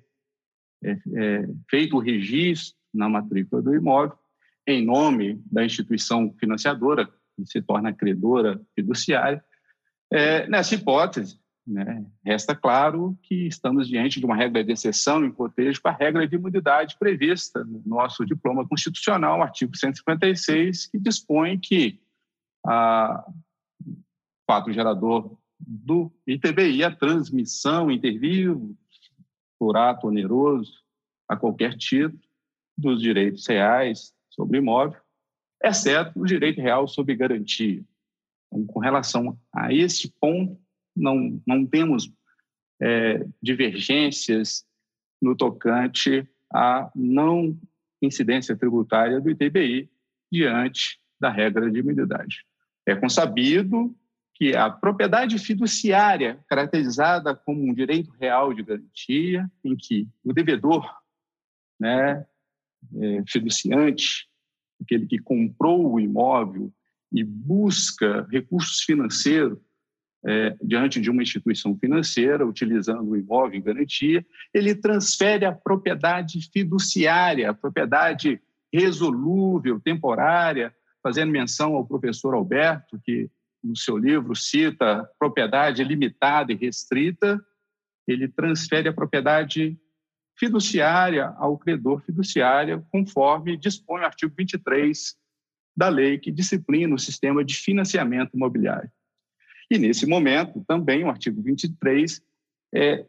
S6: é, é, feito o registro na matrícula do imóvel, em nome da instituição financiadora, que se torna credora fiduciária. É, nessa hipótese, né? Resta claro que estamos diante de uma regra de exceção em cotejo com a regra de imunidade prevista no nosso diploma constitucional, artigo 156, que dispõe que a fato gerador do ITBI, a transmissão intervir por ato oneroso a qualquer título dos direitos reais sobre imóvel, exceto o direito real sobre garantia. Então, com relação a esse ponto, não, não temos é, divergências no tocante à não incidência tributária do ITBI diante da regra de imunidade. É consabido que a propriedade fiduciária, caracterizada como um direito real de garantia, em que o devedor, né, é, fiduciante, aquele que comprou o imóvel e busca recursos financeiros é, diante de uma instituição financeira, utilizando o imóvel em garantia, ele transfere a propriedade fiduciária, a propriedade resolúvel, temporária, fazendo menção ao professor Alberto, que no seu livro cita propriedade limitada e restrita, ele transfere a propriedade fiduciária ao credor fiduciária, conforme dispõe o artigo 23 da lei que disciplina o sistema de financiamento imobiliário. E, nesse momento, também o artigo 23 é,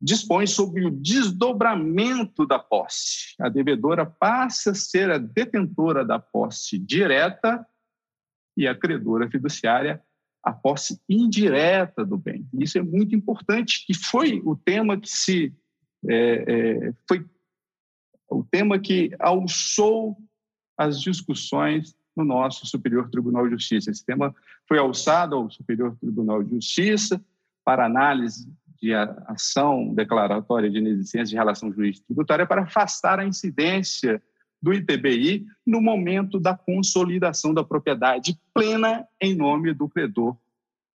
S6: dispõe sobre o desdobramento da posse. A devedora passa a ser a detentora da posse direta e a credora fiduciária a posse indireta do bem. Isso é muito importante, que foi o tema que se é, é, foi o tema que alçou as discussões no nosso Superior Tribunal de Justiça. Esse tema foi alçado ao Superior Tribunal de Justiça para análise de ação declaratória de inexistência de relação jurídica tributária para afastar a incidência do ITBI no momento da consolidação da propriedade plena em nome do credor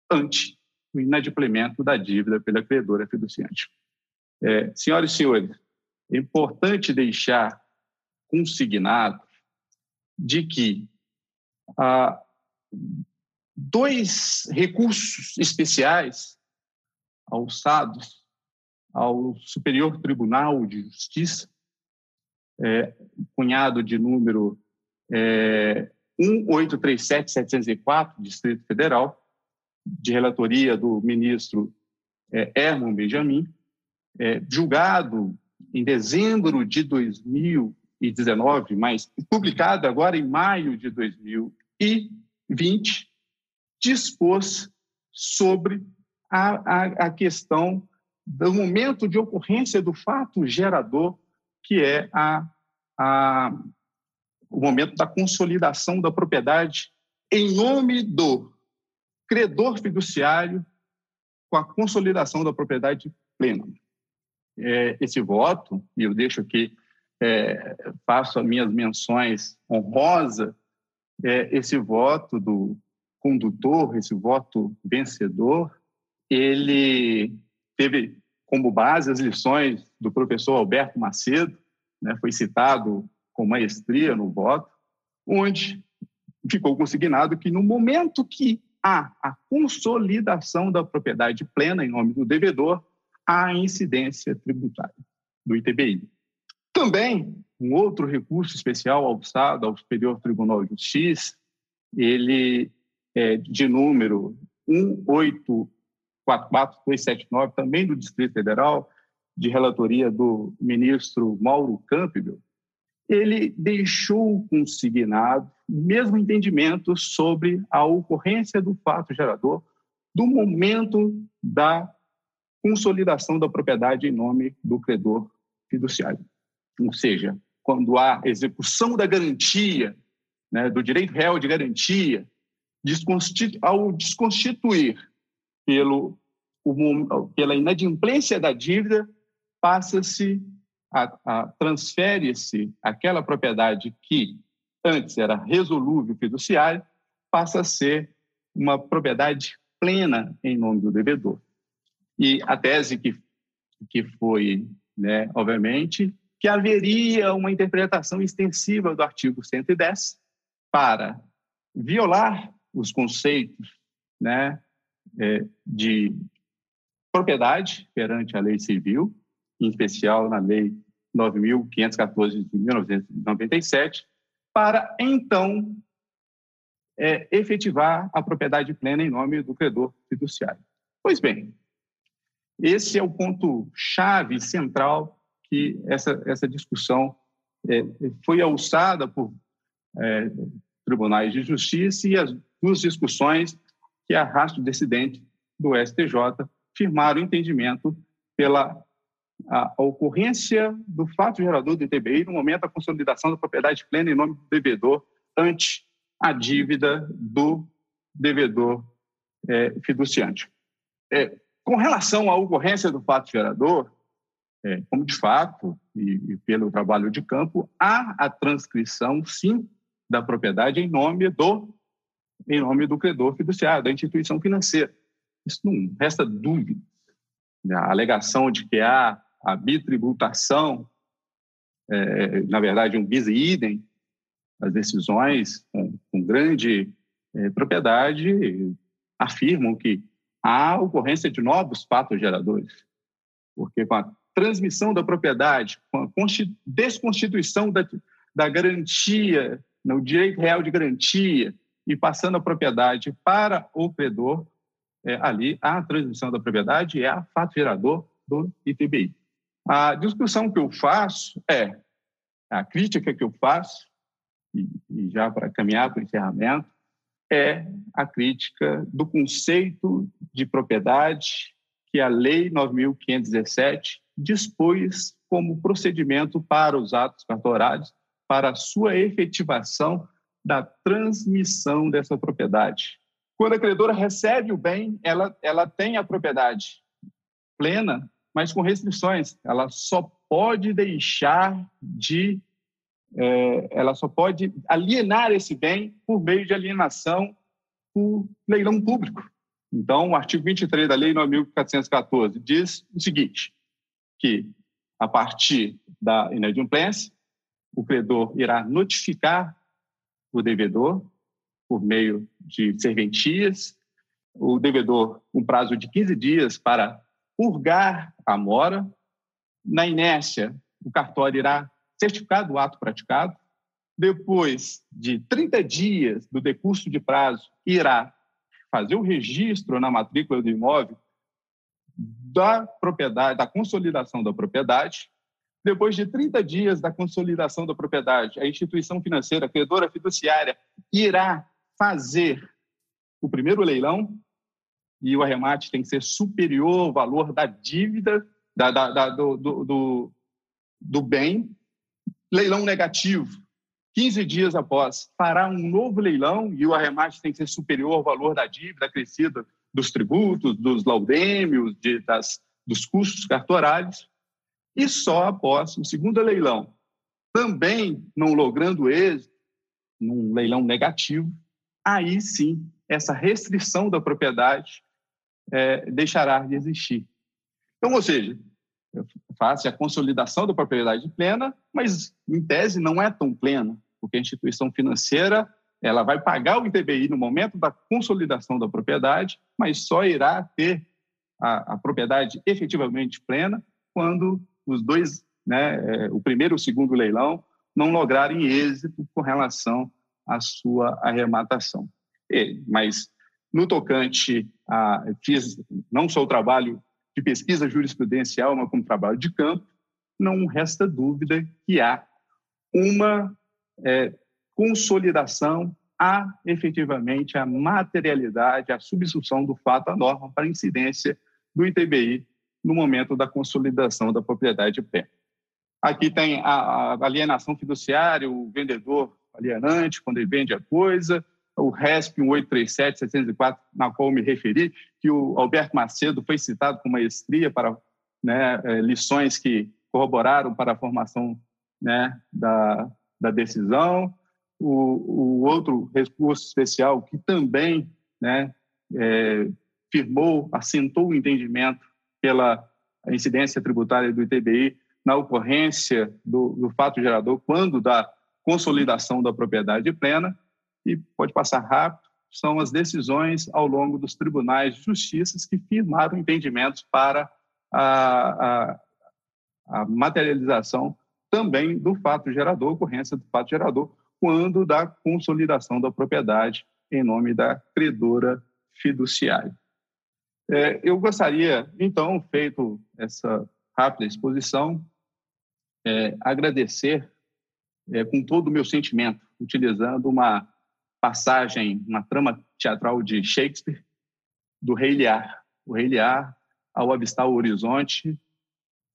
S6: ante o inadimplemento da dívida pela credora fiduciante. É, senhoras e senhores, é importante deixar consignado de que dois recursos especiais alçados ao Superior Tribunal de Justiça, é, cunhado de número é, 1837704, Distrito Federal, de relatoria do ministro é, Herman Benjamin, é, julgado em dezembro de 2019, mas publicado agora em maio de 2020, e 20 dispôs sobre a, a, a questão do momento de ocorrência do fato gerador, que é a, a, o momento da consolidação da propriedade em nome do credor fiduciário com a consolidação da propriedade plena. É, esse voto, e eu deixo aqui, é, faço as minhas menções honrosas é, esse voto do condutor, esse voto vencedor, ele teve como base as lições do professor Alberto Macedo, né, foi citado com maestria no voto, onde ficou consignado que no momento que há a consolidação da propriedade plena em nome do devedor, há incidência tributária do ITBI. Também um outro recurso especial alçado ao Superior Tribunal de Justiça, ele é de número 1844279, também do Distrito Federal, de relatoria do ministro Mauro Campbell, ele deixou consignado o mesmo entendimento sobre a ocorrência do fato gerador do momento da consolidação da propriedade em nome do credor fiduciário. Ou seja, quando há execução da garantia, né, do direito real de garantia, ao desconstituir pelo, o, pela inadimplência da dívida, passa-se transfere-se aquela propriedade que antes era resolúvel fiduciário, passa a ser uma propriedade plena em nome do devedor. E a tese que, que foi, né, obviamente, que haveria uma interpretação extensiva do artigo 110 para violar os conceitos né, é, de propriedade perante a lei civil, em especial na lei 9.514 de 1997, para então é, efetivar a propriedade plena em nome do credor fiduciário. Pois bem, esse é o ponto chave central que essa, essa discussão é, foi alçada por é, tribunais de justiça e as duas discussões que arrastam o descendente do STJ firmaram o entendimento pela a, ocorrência do fato gerador do ITBI no momento da consolidação da propriedade plena em nome do devedor ante a dívida do devedor é, fiduciante. É, com relação à ocorrência do fato gerador, é, como de fato, e, e, pelo trabalho de campo, há a transcrição, sim, da propriedade em nome do em nome do credor fiduciário, da instituição financeira. Isso não resta dúvida. A alegação de que há a bitributação, é, na verdade, um bis idem, as decisões com, com grande é, propriedade afirmam que há ocorrência de novos fatos geradores, porque com a transmissão da propriedade, com a desconstituição da, da garantia, no direito real de garantia, e passando a propriedade para o credor, é, ali a transmissão da propriedade é a fato gerador do ITBI. A discussão que eu faço é, a crítica que eu faço, e, e já para caminhar para o encerramento, é a crítica do conceito de propriedade que a Lei 9.517 dispôs como procedimento para os atos cartorários para a sua efetivação da transmissão dessa propriedade. Quando a credora recebe o bem, ela, ela tem a propriedade plena mas com restrições. Ela só pode deixar de. É, ela só pode alienar esse bem por meio de alienação por leilão público. Então, o artigo 23 da Lei 9.414 diz o seguinte: que, a partir da inadimplência, o credor irá notificar o devedor por meio de serventias, o devedor um prazo de 15 dias para purgar a mora. Na inércia, o cartório irá certificar do ato praticado. Depois de 30 dias do decurso de prazo, irá fazer o registro na matrícula do imóvel da propriedade, da consolidação da propriedade. Depois de 30 dias da consolidação da propriedade, a instituição financeira, a credora fiduciária, irá fazer o primeiro leilão, e o arremate tem que ser superior ao valor da dívida, da, da, da do, do, do, do bem. Leilão negativo, 15 dias após, fará um novo leilão e o arremate tem que ser superior ao valor da dívida acrescida dos tributos, dos laudêmios, de, das, dos custos cartorários. E só após o segundo leilão, também não logrando êxito, num leilão negativo, aí sim, essa restrição da propriedade é, deixará de existir. Então, ou seja, faz a consolidação da propriedade plena, mas em tese não é tão plena, porque a instituição financeira ela vai pagar o ITBI no momento da consolidação da propriedade, mas só irá ter a, a propriedade efetivamente plena quando os dois, né, é, o primeiro e o segundo leilão, não lograrem êxito com relação à sua arrematação. E, mas no tocante a. Fiz não só o trabalho de pesquisa jurisprudencial, mas como trabalho de campo, não resta dúvida que há uma é, consolidação a efetivamente a materialidade, a substituição do fato à norma para incidência do ITBI no momento da consolidação da propriedade pé. Aqui tem a, a alienação fiduciária, o vendedor alienante, quando ele vende a coisa, o RESP 1837-704, na qual me referi, que o Alberto Macedo foi citado com maestria para né, é, lições que corroboraram para a formação né, da, da decisão. O, o, outro recurso especial que também né, é, firmou, assentou o entendimento pela incidência tributária do ITBI na ocorrência do, do fato gerador, quando da consolidação da propriedade plena, e pode passar rápido, são as decisões ao longo dos tribunais de justiça que firmaram entendimentos para a, a, a materialização também do fato gerador, ocorrência do fato gerador, quando da consolidação da propriedade em nome da credora fiduciária. É, eu gostaria, então, feito essa rápida exposição, é, agradecer é, com todo o meu sentimento, utilizando uma passagem, uma trama teatral de Shakespeare, do Rei Lear. O Rei Lear, ao avistar o horizonte,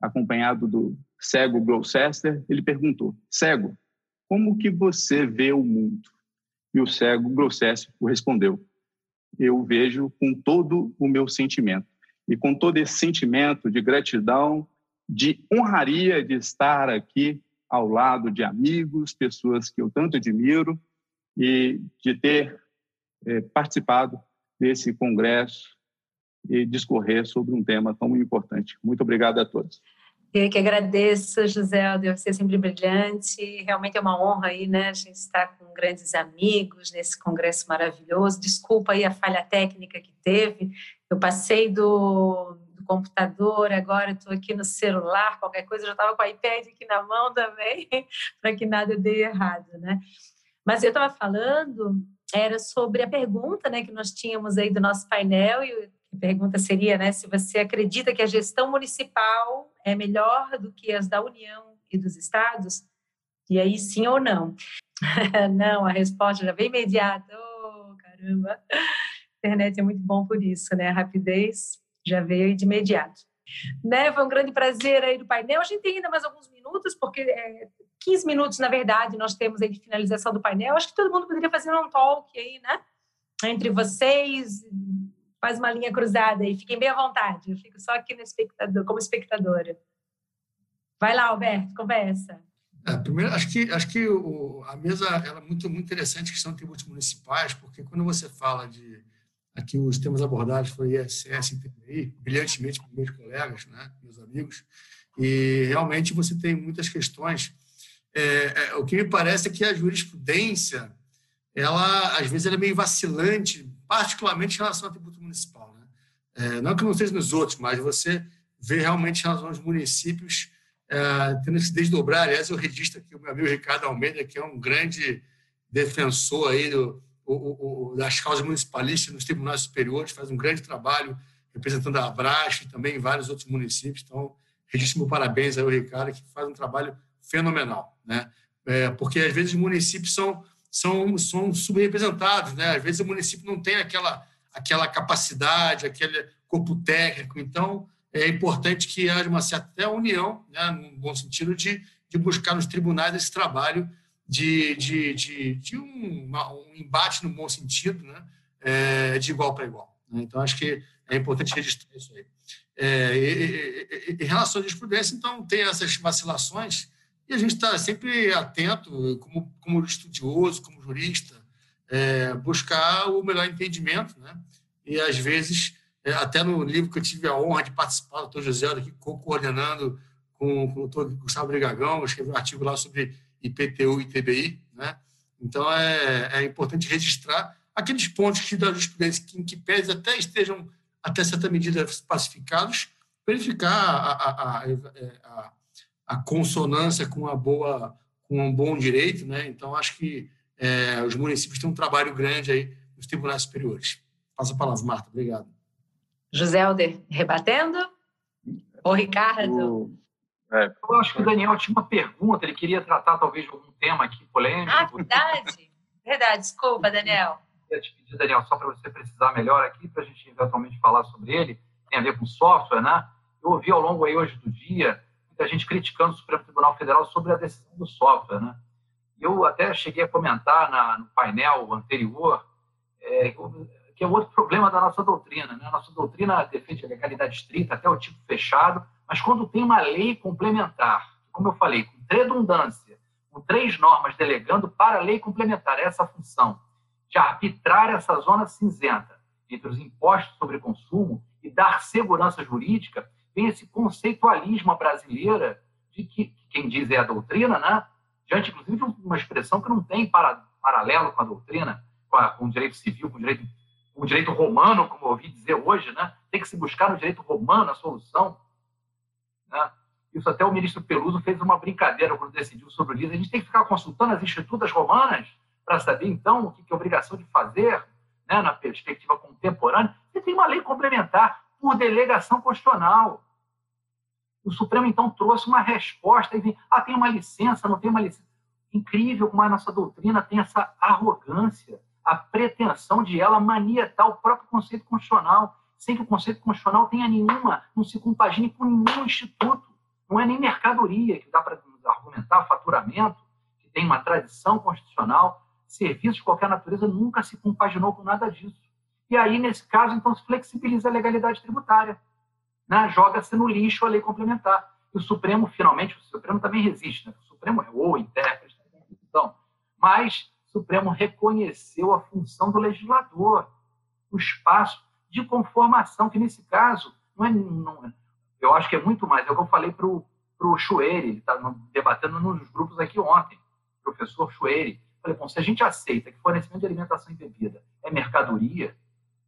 S6: acompanhado do cego Gloucester, ele perguntou: Cego, como que você vê o mundo? E o cego Gloucester respondeu: Eu vejo com todo o meu sentimento. E com todo esse sentimento de gratidão, de honraria de estar aqui ao lado de amigos, pessoas que eu tanto admiro, e de ter é, participado desse congresso e discorrer sobre um tema tão importante. Muito obrigado a todos.
S2: Eu que agradeço, José, deve ser sempre brilhante. Realmente é uma honra aí, né? A gente está com grandes amigos nesse congresso maravilhoso. Desculpa aí a falha técnica que teve. Eu passei do, do computador, agora estou aqui no celular, qualquer coisa, eu já estava com o iPad aqui na mão também, para que nada dê errado, né? Mas eu estava falando, era sobre a pergunta né, que nós tínhamos aí do nosso painel, e a pergunta seria né, se você acredita que a gestão municipal é melhor do que as da União e dos estados, e aí sim ou não. não, a resposta já vem imediata. Oh, caramba! A internet é muito bom por isso, né? A rapidez já veio de imediato. Né? Foi um grande prazer aí do painel. A gente tem ainda mais alguns minutos, porque é, 15 minutos, na verdade, nós temos aí de finalização do painel. Acho que todo mundo poderia fazer um talk aí, né? Entre vocês, faz uma linha cruzada aí, fiquem bem à vontade. Eu fico só aqui no espectador, como espectadora. Vai lá, Alberto, conversa.
S3: É, primeiro, acho que, acho que o, a mesa ela é muito, muito interessante, questão de tributos municipais, porque quando você fala de. Aqui os temas abordados foi ISS e TPI, brilhantemente por meus colegas, né, meus amigos, e realmente você tem muitas questões é, é, o que me parece é que a jurisprudência, ela às vezes ela é meio vacilante, particularmente em relação ao tributo municipal. Né? É, não que não seja nos outros, mas você vê realmente em relação aos municípios é, tendo que se desdobrar. Aliás, eu registro aqui o meu amigo Ricardo Almeida, que é um grande defensor aí do, o, o, das causas municipalistas nos tribunais superiores, faz um grande trabalho representando a Abraço e também vários outros municípios. Então, registro meu parabéns ao Ricardo, que faz um trabalho fenomenal, né? É, porque às vezes os municípios são são são subrepresentados, né? Às vezes o município não tem aquela aquela capacidade, aquele corpo técnico. Então é importante que haja uma certa união, né? No bom sentido de de buscar nos tribunais esse trabalho de, de, de, de um, um, embate no bom sentido, né? É, de igual para igual. Né? Então, acho que é importante registrar isso aí. É, em relação à jurisprudência, então, tem essas vacilações e a gente está sempre atento, como, como estudioso, como jurista, é, buscar o melhor entendimento, né? E às vezes, é, até no livro que eu tive a honra de participar, o doutor José aqui coordenando com, com o doutor Gustavo Brigagão, eu escrevi um artigo lá sobre IPTU e ITBI, né? Então é, é importante registrar aqueles pontos que da jurisprudência que, em que pese até estejam até certa medida pacificados, verificar a, a, a, a a consonância com a boa com um bom direito, né? Então acho que é, os municípios têm um trabalho grande aí nos tribunais superiores. Passa a palavra, Marta. Obrigado.
S2: José Alder, rebatendo? Ou Ricardo?
S4: É. Eu acho que o Daniel tinha uma pergunta, ele queria tratar talvez de algum tema aqui polêmico.
S2: Ah, verdade. verdade, desculpa, Daniel.
S4: Eu queria te pedir, Daniel, só para você precisar melhor aqui, para a gente eventualmente falar sobre ele, tem a ver com software, né? Eu ouvi ao longo aí hoje do dia muita gente criticando o Supremo Tribunal Federal sobre a decisão do software, né? Eu até cheguei a comentar na, no painel anterior é, que é outro problema da nossa doutrina. Né? A nossa doutrina defende a legalidade estrita até o tipo fechado, mas quando tem uma lei complementar, como eu falei, com redundância, com três normas delegando para a lei complementar essa função de arbitrar essa zona cinzenta entre os impostos sobre consumo e dar segurança jurídica, vem esse conceitualismo brasileira de que, quem diz é a doutrina, né? diante, inclusive, de uma expressão que não tem para, paralelo com a doutrina, com, a, com o direito civil, com o direito, com o direito romano, como eu ouvi dizer hoje, né? tem que se buscar no direito romano a solução. Né? Isso até o ministro Peluso fez uma brincadeira quando decidiu sobre o livro. A gente tem que ficar consultando as institutas romanas para saber, então, o que é obrigação de fazer né, na perspectiva contemporânea. Você tem uma lei complementar por delegação constitucional. O Supremo, então, trouxe uma resposta e disse, ah, tem uma licença, não tem uma licença. Incrível como a nossa doutrina tem essa arrogância, a pretensão de ela manietar o próprio conceito constitucional, sem que o conceito constitucional tenha nenhuma, não se compagine com nenhum instituto. Não é nem mercadoria que dá para argumentar faturamento, que tem uma tradição constitucional. Serviço de qualquer natureza nunca se compaginou com nada disso. E aí, nesse caso, então, se flexibiliza a legalidade tributária né, joga-se no lixo a lei complementar. E o Supremo, finalmente, o Supremo também resiste, né? o Supremo é o intérprete Constituição, mas o Supremo reconheceu a função do legislador, o espaço de conformação, que nesse caso, não é, não, eu acho que é muito mais, é o que eu falei para o Chueire, ele está debatendo nos grupos aqui ontem, professor Chueire, falei, bom, se a gente aceita que fornecimento de alimentação e bebida é mercadoria,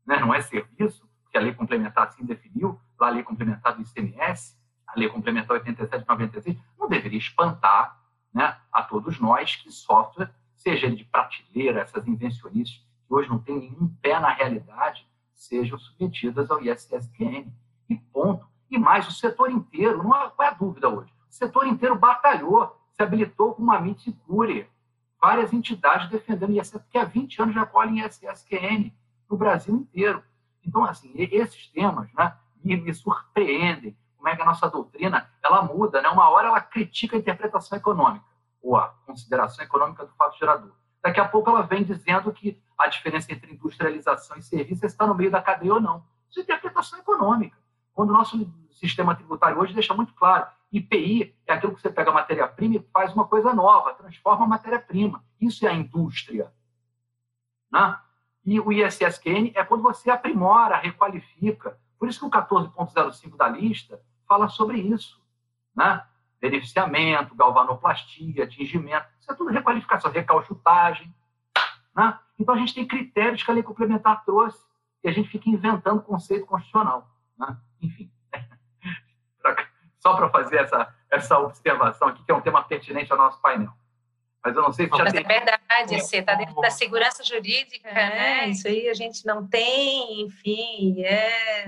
S4: né, não é serviço, que a lei complementar assim definiu, lá a lei complementar do ICMS, a lei complementar 87 de 96, não deveria espantar né, a todos nós que software, seja ele de prateleira, essas invencionices que hoje não tem nenhum pé na realidade, sejam submetidas ao ISSQN. E ponto. E mais, o setor inteiro, não há, qual é a dúvida hoje? O setor inteiro batalhou, se habilitou com uma miticure. Várias entidades defendendo o ISS, porque há 20 anos já colhem ISSQN no Brasil inteiro. Então, assim, esses temas né, me, me surpreendem. Como é que a nossa doutrina ela muda, né? Uma hora ela critica a interpretação econômica, ou a consideração econômica do fato gerador. Daqui a pouco ela vem dizendo que a diferença entre industrialização e serviço está no meio da cadeia ou não. Isso é interpretação econômica. Quando o nosso sistema tributário hoje deixa muito claro, IPI é aquilo que você pega a matéria-prima e faz uma coisa nova, transforma a matéria-prima. Isso é a indústria. Né? E o ISSQN é quando você aprimora, requalifica. Por isso que o 14.05 da lista fala sobre isso. Né? Beneficiamento, galvanoplastia, tingimento. Isso é tudo requalificação, recalchutagem. Né? Então a gente tem critérios que a lei complementar trouxe e a gente fica inventando conceito constitucional. Né? Enfim. Só para fazer essa, essa observação aqui, que é um tema pertinente ao nosso painel. Mas eu não sei se já
S2: Mas
S4: tem...
S2: é verdade, você está dentro da segurança jurídica, é, né? Isso aí a gente não tem, enfim, é...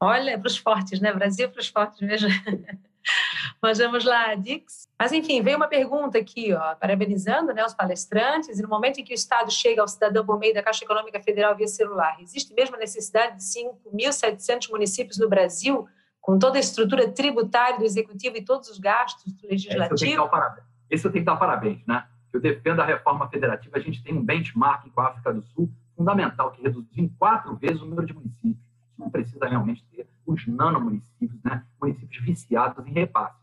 S2: Olha, para os fortes, né? Brasil para os fortes mesmo. Mas vamos lá, Dix. Mas, enfim, veio uma pergunta aqui, ó, parabenizando né, os palestrantes. E no momento em que o Estado chega ao cidadão por meio da Caixa Econômica Federal via celular, existe mesmo a necessidade de 5.700 municípios no Brasil, com toda a estrutura tributária do Executivo e todos os gastos do Legislativo?
S4: É, esse eu tenho que dar parabéns, né? Eu defendo a reforma federativa. A gente tem um benchmark com a África do Sul fundamental, que reduziu em quatro vezes o número de municípios. Não precisa realmente ter os nanomunicípios, né? municípios viciados em repasses.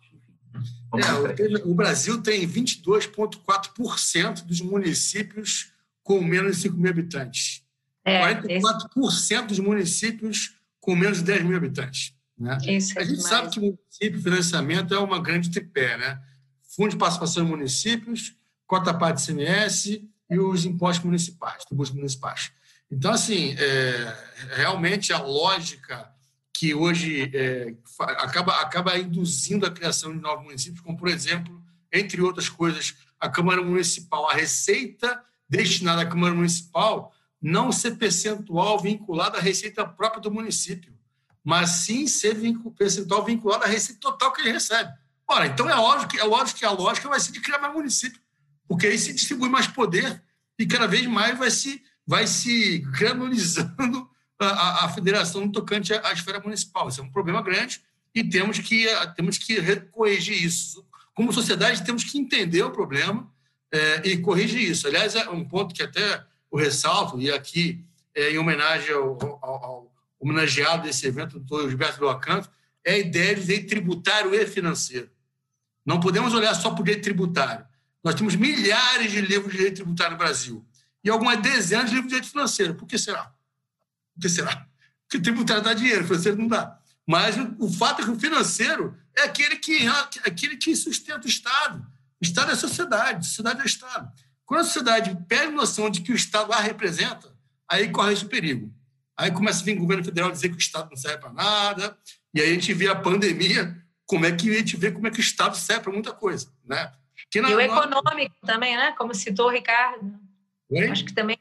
S3: É, o Brasil tem 22,4% dos municípios com menos de 5 mil habitantes. É, 44% dos municípios com menos de 10 mil habitantes. Né? É a gente demais. sabe que o município financiamento é uma grande tripé, né? Fundo de Participação em Municípios, cota parte de CMS e os impostos municipais, tributos municipais. Então, assim, é, realmente a lógica que hoje é, acaba, acaba induzindo a criação de novos municípios, como, por exemplo, entre outras coisas, a Câmara Municipal, a receita destinada à Câmara Municipal não ser percentual vinculada à receita própria do município, mas sim ser percentual vinculado à receita total que ele recebe Ora, então é óbvio que, é óbvio que a lógica vai ser de criar mais município, porque aí se distribui mais poder e cada vez mais vai se, vai se granulizando a, a, federação no tocante à, à esfera municipal. Isso é um problema grande e temos que, temos que corrigir isso. Como sociedade, temos que entender o problema é, e corrigir isso. Aliás, é um ponto que até o ressalto, e aqui é, em homenagem ao, ao, ao, homenageado desse evento, o doutor Gilberto Loacanto, é a ideia de direito tributário e financeiro. Não podemos olhar só para o direito tributário. Nós temos milhares de livros de direito tributário no Brasil e algumas dezenas de livros de direito financeiro. Por que será? Por que será? Porque tributário dá dinheiro, financeiro não dá. Mas o fato é que o financeiro é aquele que, aquele que sustenta o Estado. O Estado é a sociedade, a sociedade é o Estado. Quando a sociedade perde noção de que o Estado a representa, aí corre esse perigo. Aí começa a vir o governo federal dizer que o Estado não serve para nada, e aí a gente vê a pandemia como é que a gente vê como é que o Estado serve para muita coisa, né?
S2: Que na, e o econômico na... também, né? Como citou o Ricardo. Oi? Acho que também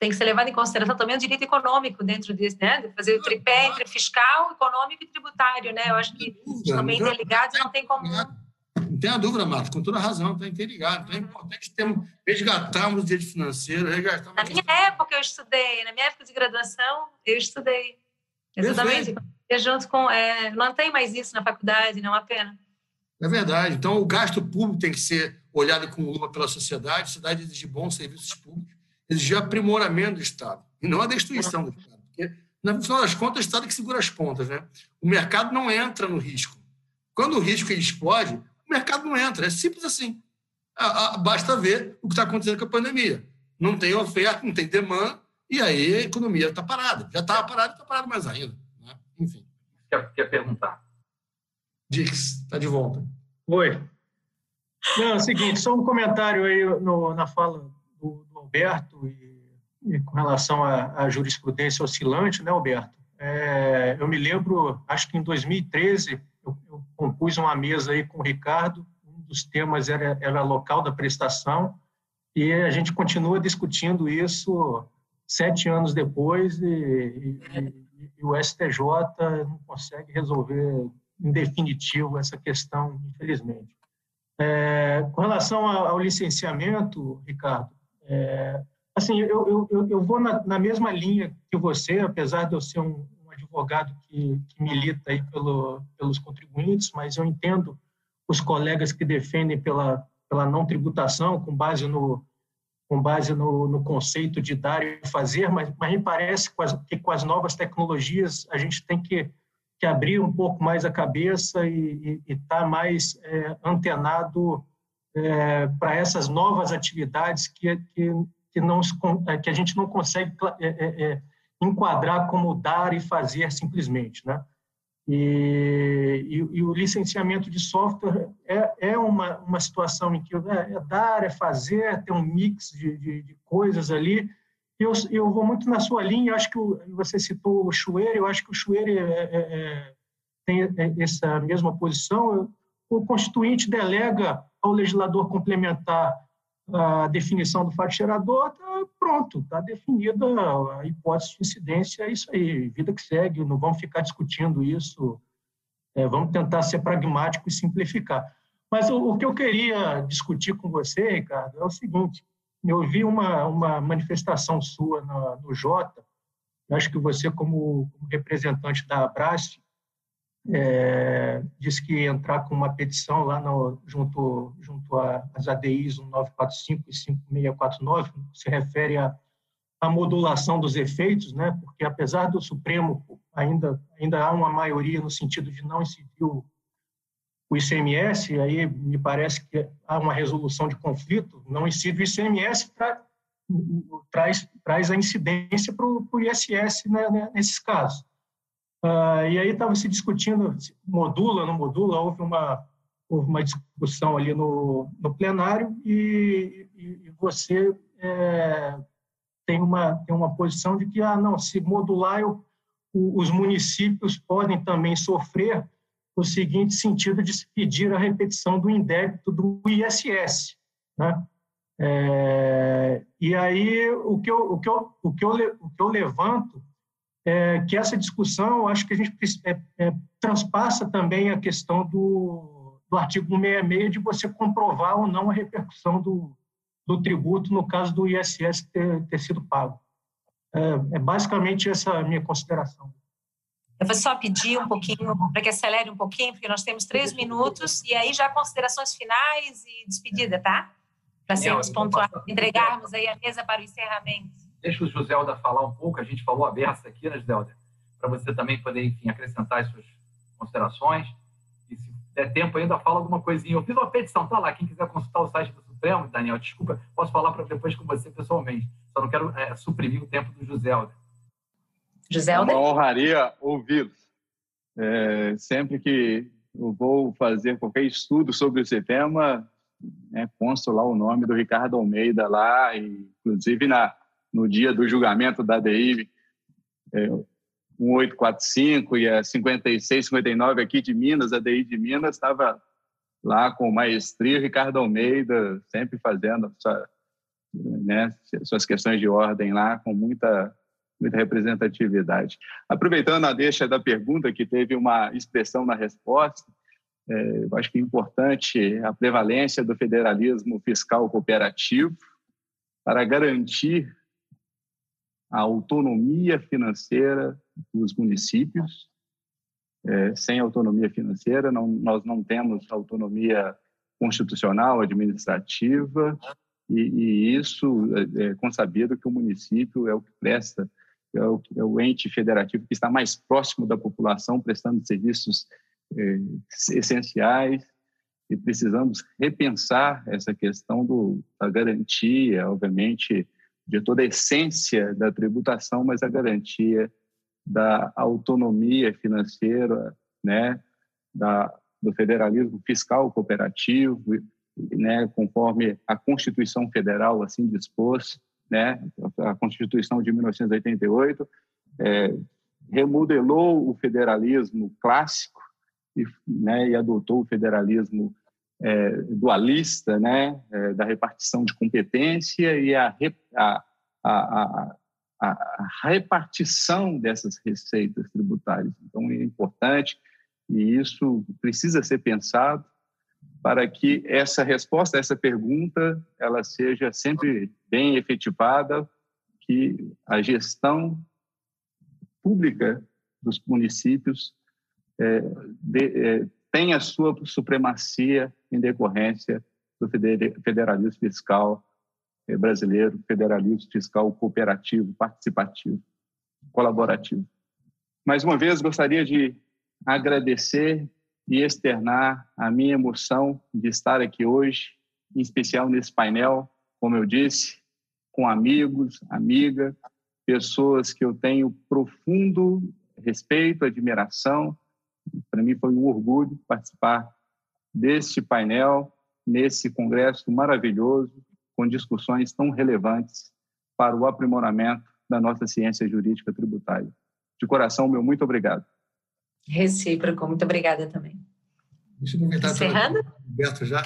S2: tem que ser levado em consideração também o direito econômico dentro disso, né? De fazer o tripé entre fiscal, econômico e tributário, né? Eu acho que estão bem interligados, não tem como...
S3: Não tem a dúvida, Marta, com toda razão, está interligado. Então é importante termos, resgatarmos o direito financeiro, resgatarmos...
S2: Na minha época eu estudei, na minha época de graduação eu estudei. Exatamente. Perfeito junto com. É, não tem mais isso na faculdade, não é uma pena.
S3: É verdade. Então, o gasto público tem que ser olhado com lupa pela sociedade. A sociedade exige bons serviços públicos, exige aprimoramento do Estado, e não a destruição do Estado. Porque, no final das contas, o Estado é que segura as pontas. Né? O mercado não entra no risco. Quando o risco ele explode, o mercado não entra. É simples assim. Basta ver o que está acontecendo com a pandemia. Não tem oferta, não tem demanda, e aí a economia está parada. Já estava parada, está parada mais ainda.
S4: Quer, quer perguntar?
S3: Dix, está de volta.
S5: Oi. Não, é o seguinte, só um comentário aí no, na fala do, do Alberto e, e, com relação à, à, jurisprudência oscilante, né, Alberto? É, eu me lembro, acho que em 2013, eu, eu, compus uma mesa aí com o Ricardo, um dos temas era, era local da prestação, e a gente continua discutindo isso sete anos depois e, e, e o STJ não consegue resolver em definitivo essa questão, infelizmente. É, com relação ao, licenciamento, Ricardo, é, assim, eu, eu, eu vou na, na, mesma linha que você, apesar de eu ser um, um advogado que, que, milita aí pelo, pelos contribuintes, mas eu entendo os colegas que defendem pela, pela não tributação, com base no, com base no, no, conceito de dar e fazer, mas, mas me parece que com as novas tecnologias a gente tem que, que abrir um pouco mais a cabeça e estar tá mais é, antenado é, para essas novas atividades que, que, que, não, é, que a gente não consegue é, é, é, enquadrar como dar e fazer simplesmente, né? E, e, e, o licenciamento de software é, é uma, uma situação em que é, é dar, é fazer, é ter um mix de, de, de coisas ali. Eu, eu vou muito na sua linha, acho que o, você citou o Chueire, eu acho que o Chueire é, é, é tem essa mesma posição. O Constituinte delega ao legislador complementar a definição do fato gerador, tá pronto, está definida a hipótese de incidência, é isso aí, vida que segue, não vamos ficar discutindo isso, é, vamos tentar ser pragmático e simplificar. Mas o, o, que eu queria discutir com você, Ricardo, é o seguinte, eu vi uma, uma manifestação sua no, no Jota, acho que você, como, como representante da Abrace, é, disse que ia entrar com uma petição lá no, junto, junto às ADIs 1945 e 5649, se refere à, à modulação dos efeitos, né? porque apesar do Supremo ainda, ainda há uma maioria no sentido de não incidir o, o ICMS, aí me parece que há uma resolução de conflito, não incide o ICMS, traz, traz a incidência para o ISS né, nesses casos. Uh, e aí estava se discutindo, modula, não modula, houve uma, houve uma discussão ali no, no plenário e, e, e você é, tem, uma, tem uma posição de que, ah, não, se modular, eu, os municípios podem também sofrer no seguinte sentido de se pedir a repetição do indébito do ISS, né? É, e aí o que eu, o que eu, o que eu, o que eu levanto é, que essa discussão, acho que a gente é, é, transpassa também a questão do, do artigo 166 de você comprovar ou não a repercussão do, do tributo no caso do ISS ter, ter sido pago. É, é basicamente essa a minha consideração.
S2: Eu vou só pedir um pouquinho, para que acelere um pouquinho, porque nós temos três minutos, e aí já considerações finais e despedida, tá? Para sermos pontuais, entregarmos aí a mesa para o encerramento.
S4: Deixa o Joselda falar um pouco, a gente falou aberto aqui, né, Joselda? Para você também poder, enfim, acrescentar as suas considerações. E se der tempo ainda, fala alguma coisinha. Eu fiz uma petição, tá lá, quem quiser consultar o site do Supremo, Daniel, desculpa, posso falar para depois com você pessoalmente. Só não quero é, suprimir o tempo do Joselda.
S2: José
S6: É uma honraria ouvi-los. É, sempre que eu vou fazer qualquer estudo sobre esse tema, né, consto lá o nome do Ricardo Almeida lá, e, inclusive na, no dia do julgamento da DI, é, 1845 e a 56, 59 aqui de Minas, a DI de Minas estava lá com maestria, Ricardo Almeida sempre fazendo sua, né, suas questões de ordem lá com muita muita representatividade. Aproveitando a deixa da pergunta, que teve uma expressão na resposta, é, eu acho que é importante a prevalência do federalismo fiscal cooperativo para garantir a autonomia financeira dos municípios. É, sem autonomia financeira, não, nós não temos autonomia constitucional, administrativa, e, e isso é, é consabido que o município é o que presta é o, é o, ente federativo que está mais próximo da população, prestando serviços é, essenciais, e precisamos repensar essa questão do, da garantia, obviamente, de toda a essência da tributação, mas a garantia da autonomia financeira, né, da, do federalismo fiscal cooperativo, né, conforme a Constituição Federal assim dispôs, né? A Constituição de 1988 é, remodelou o federalismo clássico e, né, e adotou o federalismo é, dualista, né, é, da repartição de competência e a, a, a, a, repartição dessas receitas tributárias. Então, é importante e isso precisa ser pensado para que essa resposta essa pergunta ela seja sempre bem efetivada, que a gestão pública dos municípios é, de, é, tenha sua supremacia em decorrência do federalismo fiscal é, brasileiro, federalismo fiscal cooperativo, participativo, colaborativo. Mais uma vez, gostaria de agradecer e externar a minha emoção de estar aqui hoje, em especial nesse painel, como eu disse, com amigos, amiga, pessoas que eu tenho profundo respeito, admiração. Para mim foi um orgulho participar deste painel, nesse congresso maravilhoso, com discussões tão relevantes para o aprimoramento da nossa ciência jurídica tributária. De coração, meu muito obrigado.
S2: Recíproco, muito obrigada também. Deixa eu aproveitar Encerrando?
S3: Roberto já.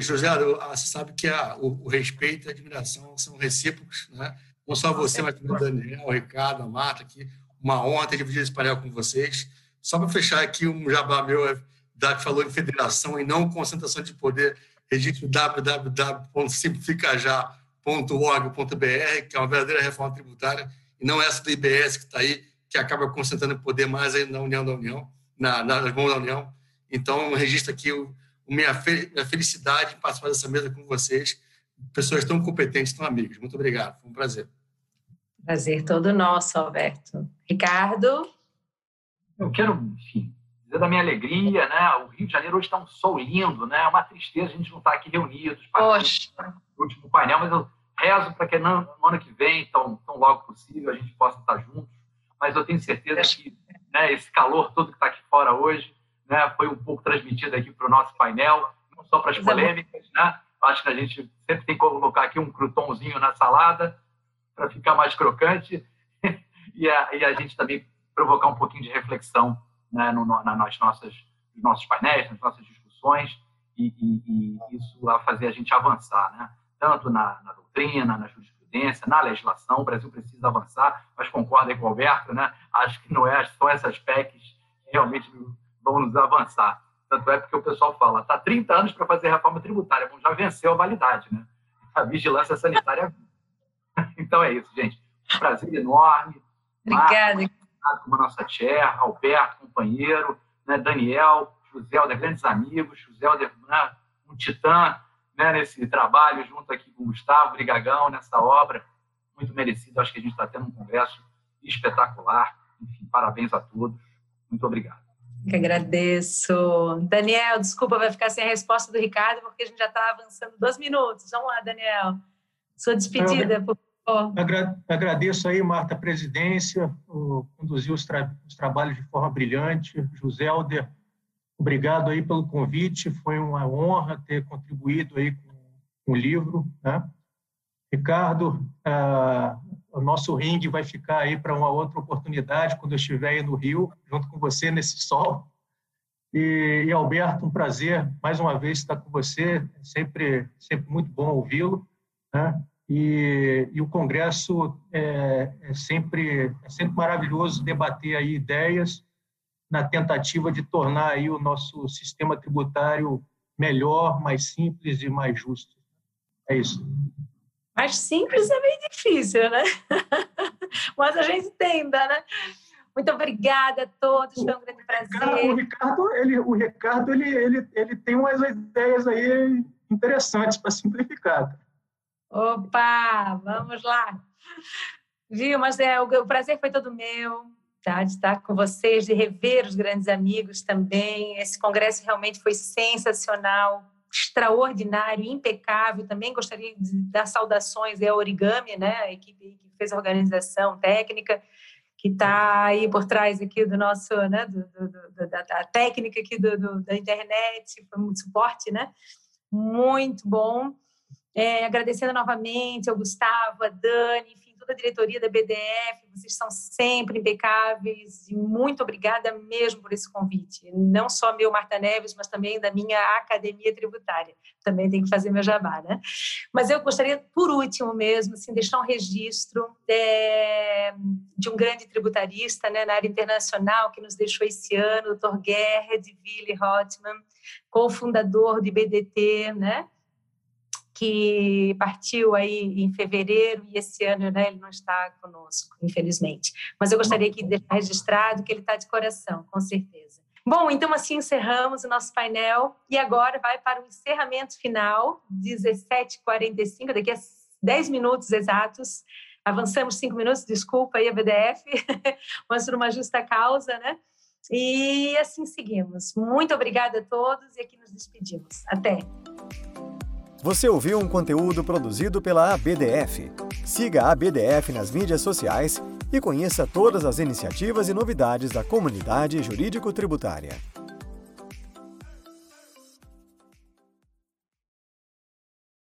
S3: José, você sabe que a, o, o, respeito e a admiração são recíprocos, né? Não só você, mas também o Daniel, o Ricardo, a Marta aqui. Uma honra ter dividido esse painel com vocês. Só para fechar aqui, um jabá meu, é da que falou em federação e não concentração de poder, registro www.simplificajá.org.br, que é uma verdadeira reforma tributária, e não essa do IBS que está aí, que acaba concentrando poder mais aí na União da União, na, nas mãos da União. Então, registro aqui o, o minha, minha felicidade em participar dessa mesa com vocês, pessoas tão competentes, tão amigas. Muito obrigado, foi um prazer.
S2: Prazer todo nosso, Alberto. Ricardo?
S4: Eu quero, enfim, dizer da minha alegria, né? O Rio de Janeiro hoje está um sol lindo, né? É uma tristeza a gente não estar tá aqui reunidos.
S2: Poxa.
S4: No último painel, mas eu rezo para que no ano que vem, tão, tão logo possível, a gente possa estar juntos mas eu tenho certeza que né, esse calor todo que está aqui fora hoje né, foi um pouco transmitido aqui para o nosso painel, não só para as polêmicas, né? Acho que a gente sempre tem que colocar aqui um croutonzinho na salada para ficar mais crocante e, a, e, a, gente também provocar um pouquinho de reflexão né, no, na, nas nossas, nos nossos painéis, nas nossas discussões e, e, e isso vai fazer a gente avançar, né? Tanto na, na doutrina, na jurisprudência, na legislação. O Brasil precisa avançar, mas concordo aí com o Alberto, né? acho que não é, são essas PECs que realmente vão nos avançar. Tanto é porque o pessoal fala, está 30 anos para fazer reforma tributária. Bom, já venceu a validade, né? A vigilância sanitária. então é isso, gente. Um prazer enorme.
S2: Obrigada.
S4: Marcos, como a nossa chair, Alberto, companheiro, né? Daniel, José Helder, grandes amigos, José Helder, né? um titã né? nesse trabalho junto aqui com o Gustavo Brigagão, nessa obra muito merecido. Acho que a gente está tendo um congresso espetacular. Enfim, parabéns a todos. Muito obrigado.
S2: Que agradeço. Daniel, desculpa, vai ficar sem a resposta do Ricardo, porque a gente já está avançando dois minutos. Vamos lá, Daniel. Sua despedida, por favor.
S5: Agradeço aí, Marta, a presidência, conduziu os, tra os trabalhos de forma brilhante. José Alder, obrigado aí pelo convite. Foi uma honra ter contribuído aí com, com o livro. Né? Ricardo, ah, o nosso ringue vai ficar aí para uma outra oportunidade quando eu estiver aí no Rio, junto com você nesse sol. E, e Alberto, um prazer mais uma vez estar com você, é sempre, sempre muito bom ouvi-lo. Né? E, e, o Congresso é, é, sempre, é sempre maravilhoso debater aí ideias na tentativa de tornar aí o nosso sistema tributário melhor, mais simples e mais justo. É isso.
S2: Mais simples é bem difícil, né? Mas a gente tenta, né? Muito obrigada a todos, foi um grande prazer.
S5: O Ricardo, ele, o Ricardo ele, ele, ele tem umas ideias aí interessantes para simplificar.
S2: Opa, vamos lá. Viu, mas é, o, o prazer foi todo meu, tá, de estar com vocês, de rever os grandes amigos também. Esse congresso realmente foi sensacional extraordinário, impecável. Também gostaria de dar saudações à Origami, né, a equipe que fez a organização técnica, que está aí por trás aqui do nosso, né, do, do, do, da, da, técnica aqui do, da internet, foi muito suporte, né? Muito bom. É, agradecendo novamente ao Gustavo, a Dani, enfim, toda a diretoria da BDF, vocês são sempre impecáveis e muito obrigada mesmo por esse convite. Não só meu, Marta Neves, mas também da minha academia tributária. Também tem que fazer meu jabá, né? Mas eu gostaria, por último mesmo, assim, deixar um registro é, de um grande tributarista né, na área internacional que nos deixou esse ano, o Dr. Gerhard Willi Rothmann, cofundador de BDT, né? Que partiu aí em fevereiro e esse ano né, ele não está conosco, infelizmente. Mas eu gostaria de deixar registrado que ele está de coração, com certeza. Bom, então assim encerramos o nosso painel e agora vai para o encerramento final, 17h45, daqui a 10 minutos exatos. Avançamos cinco minutos, desculpa aí a BDF, mas por uma justa causa, né? E assim seguimos. Muito obrigada a todos e aqui nos despedimos. Até!
S1: Você ouviu um conteúdo produzido pela ABDF. Siga a ABDF nas mídias sociais e conheça todas as iniciativas e novidades da comunidade jurídico-tributária.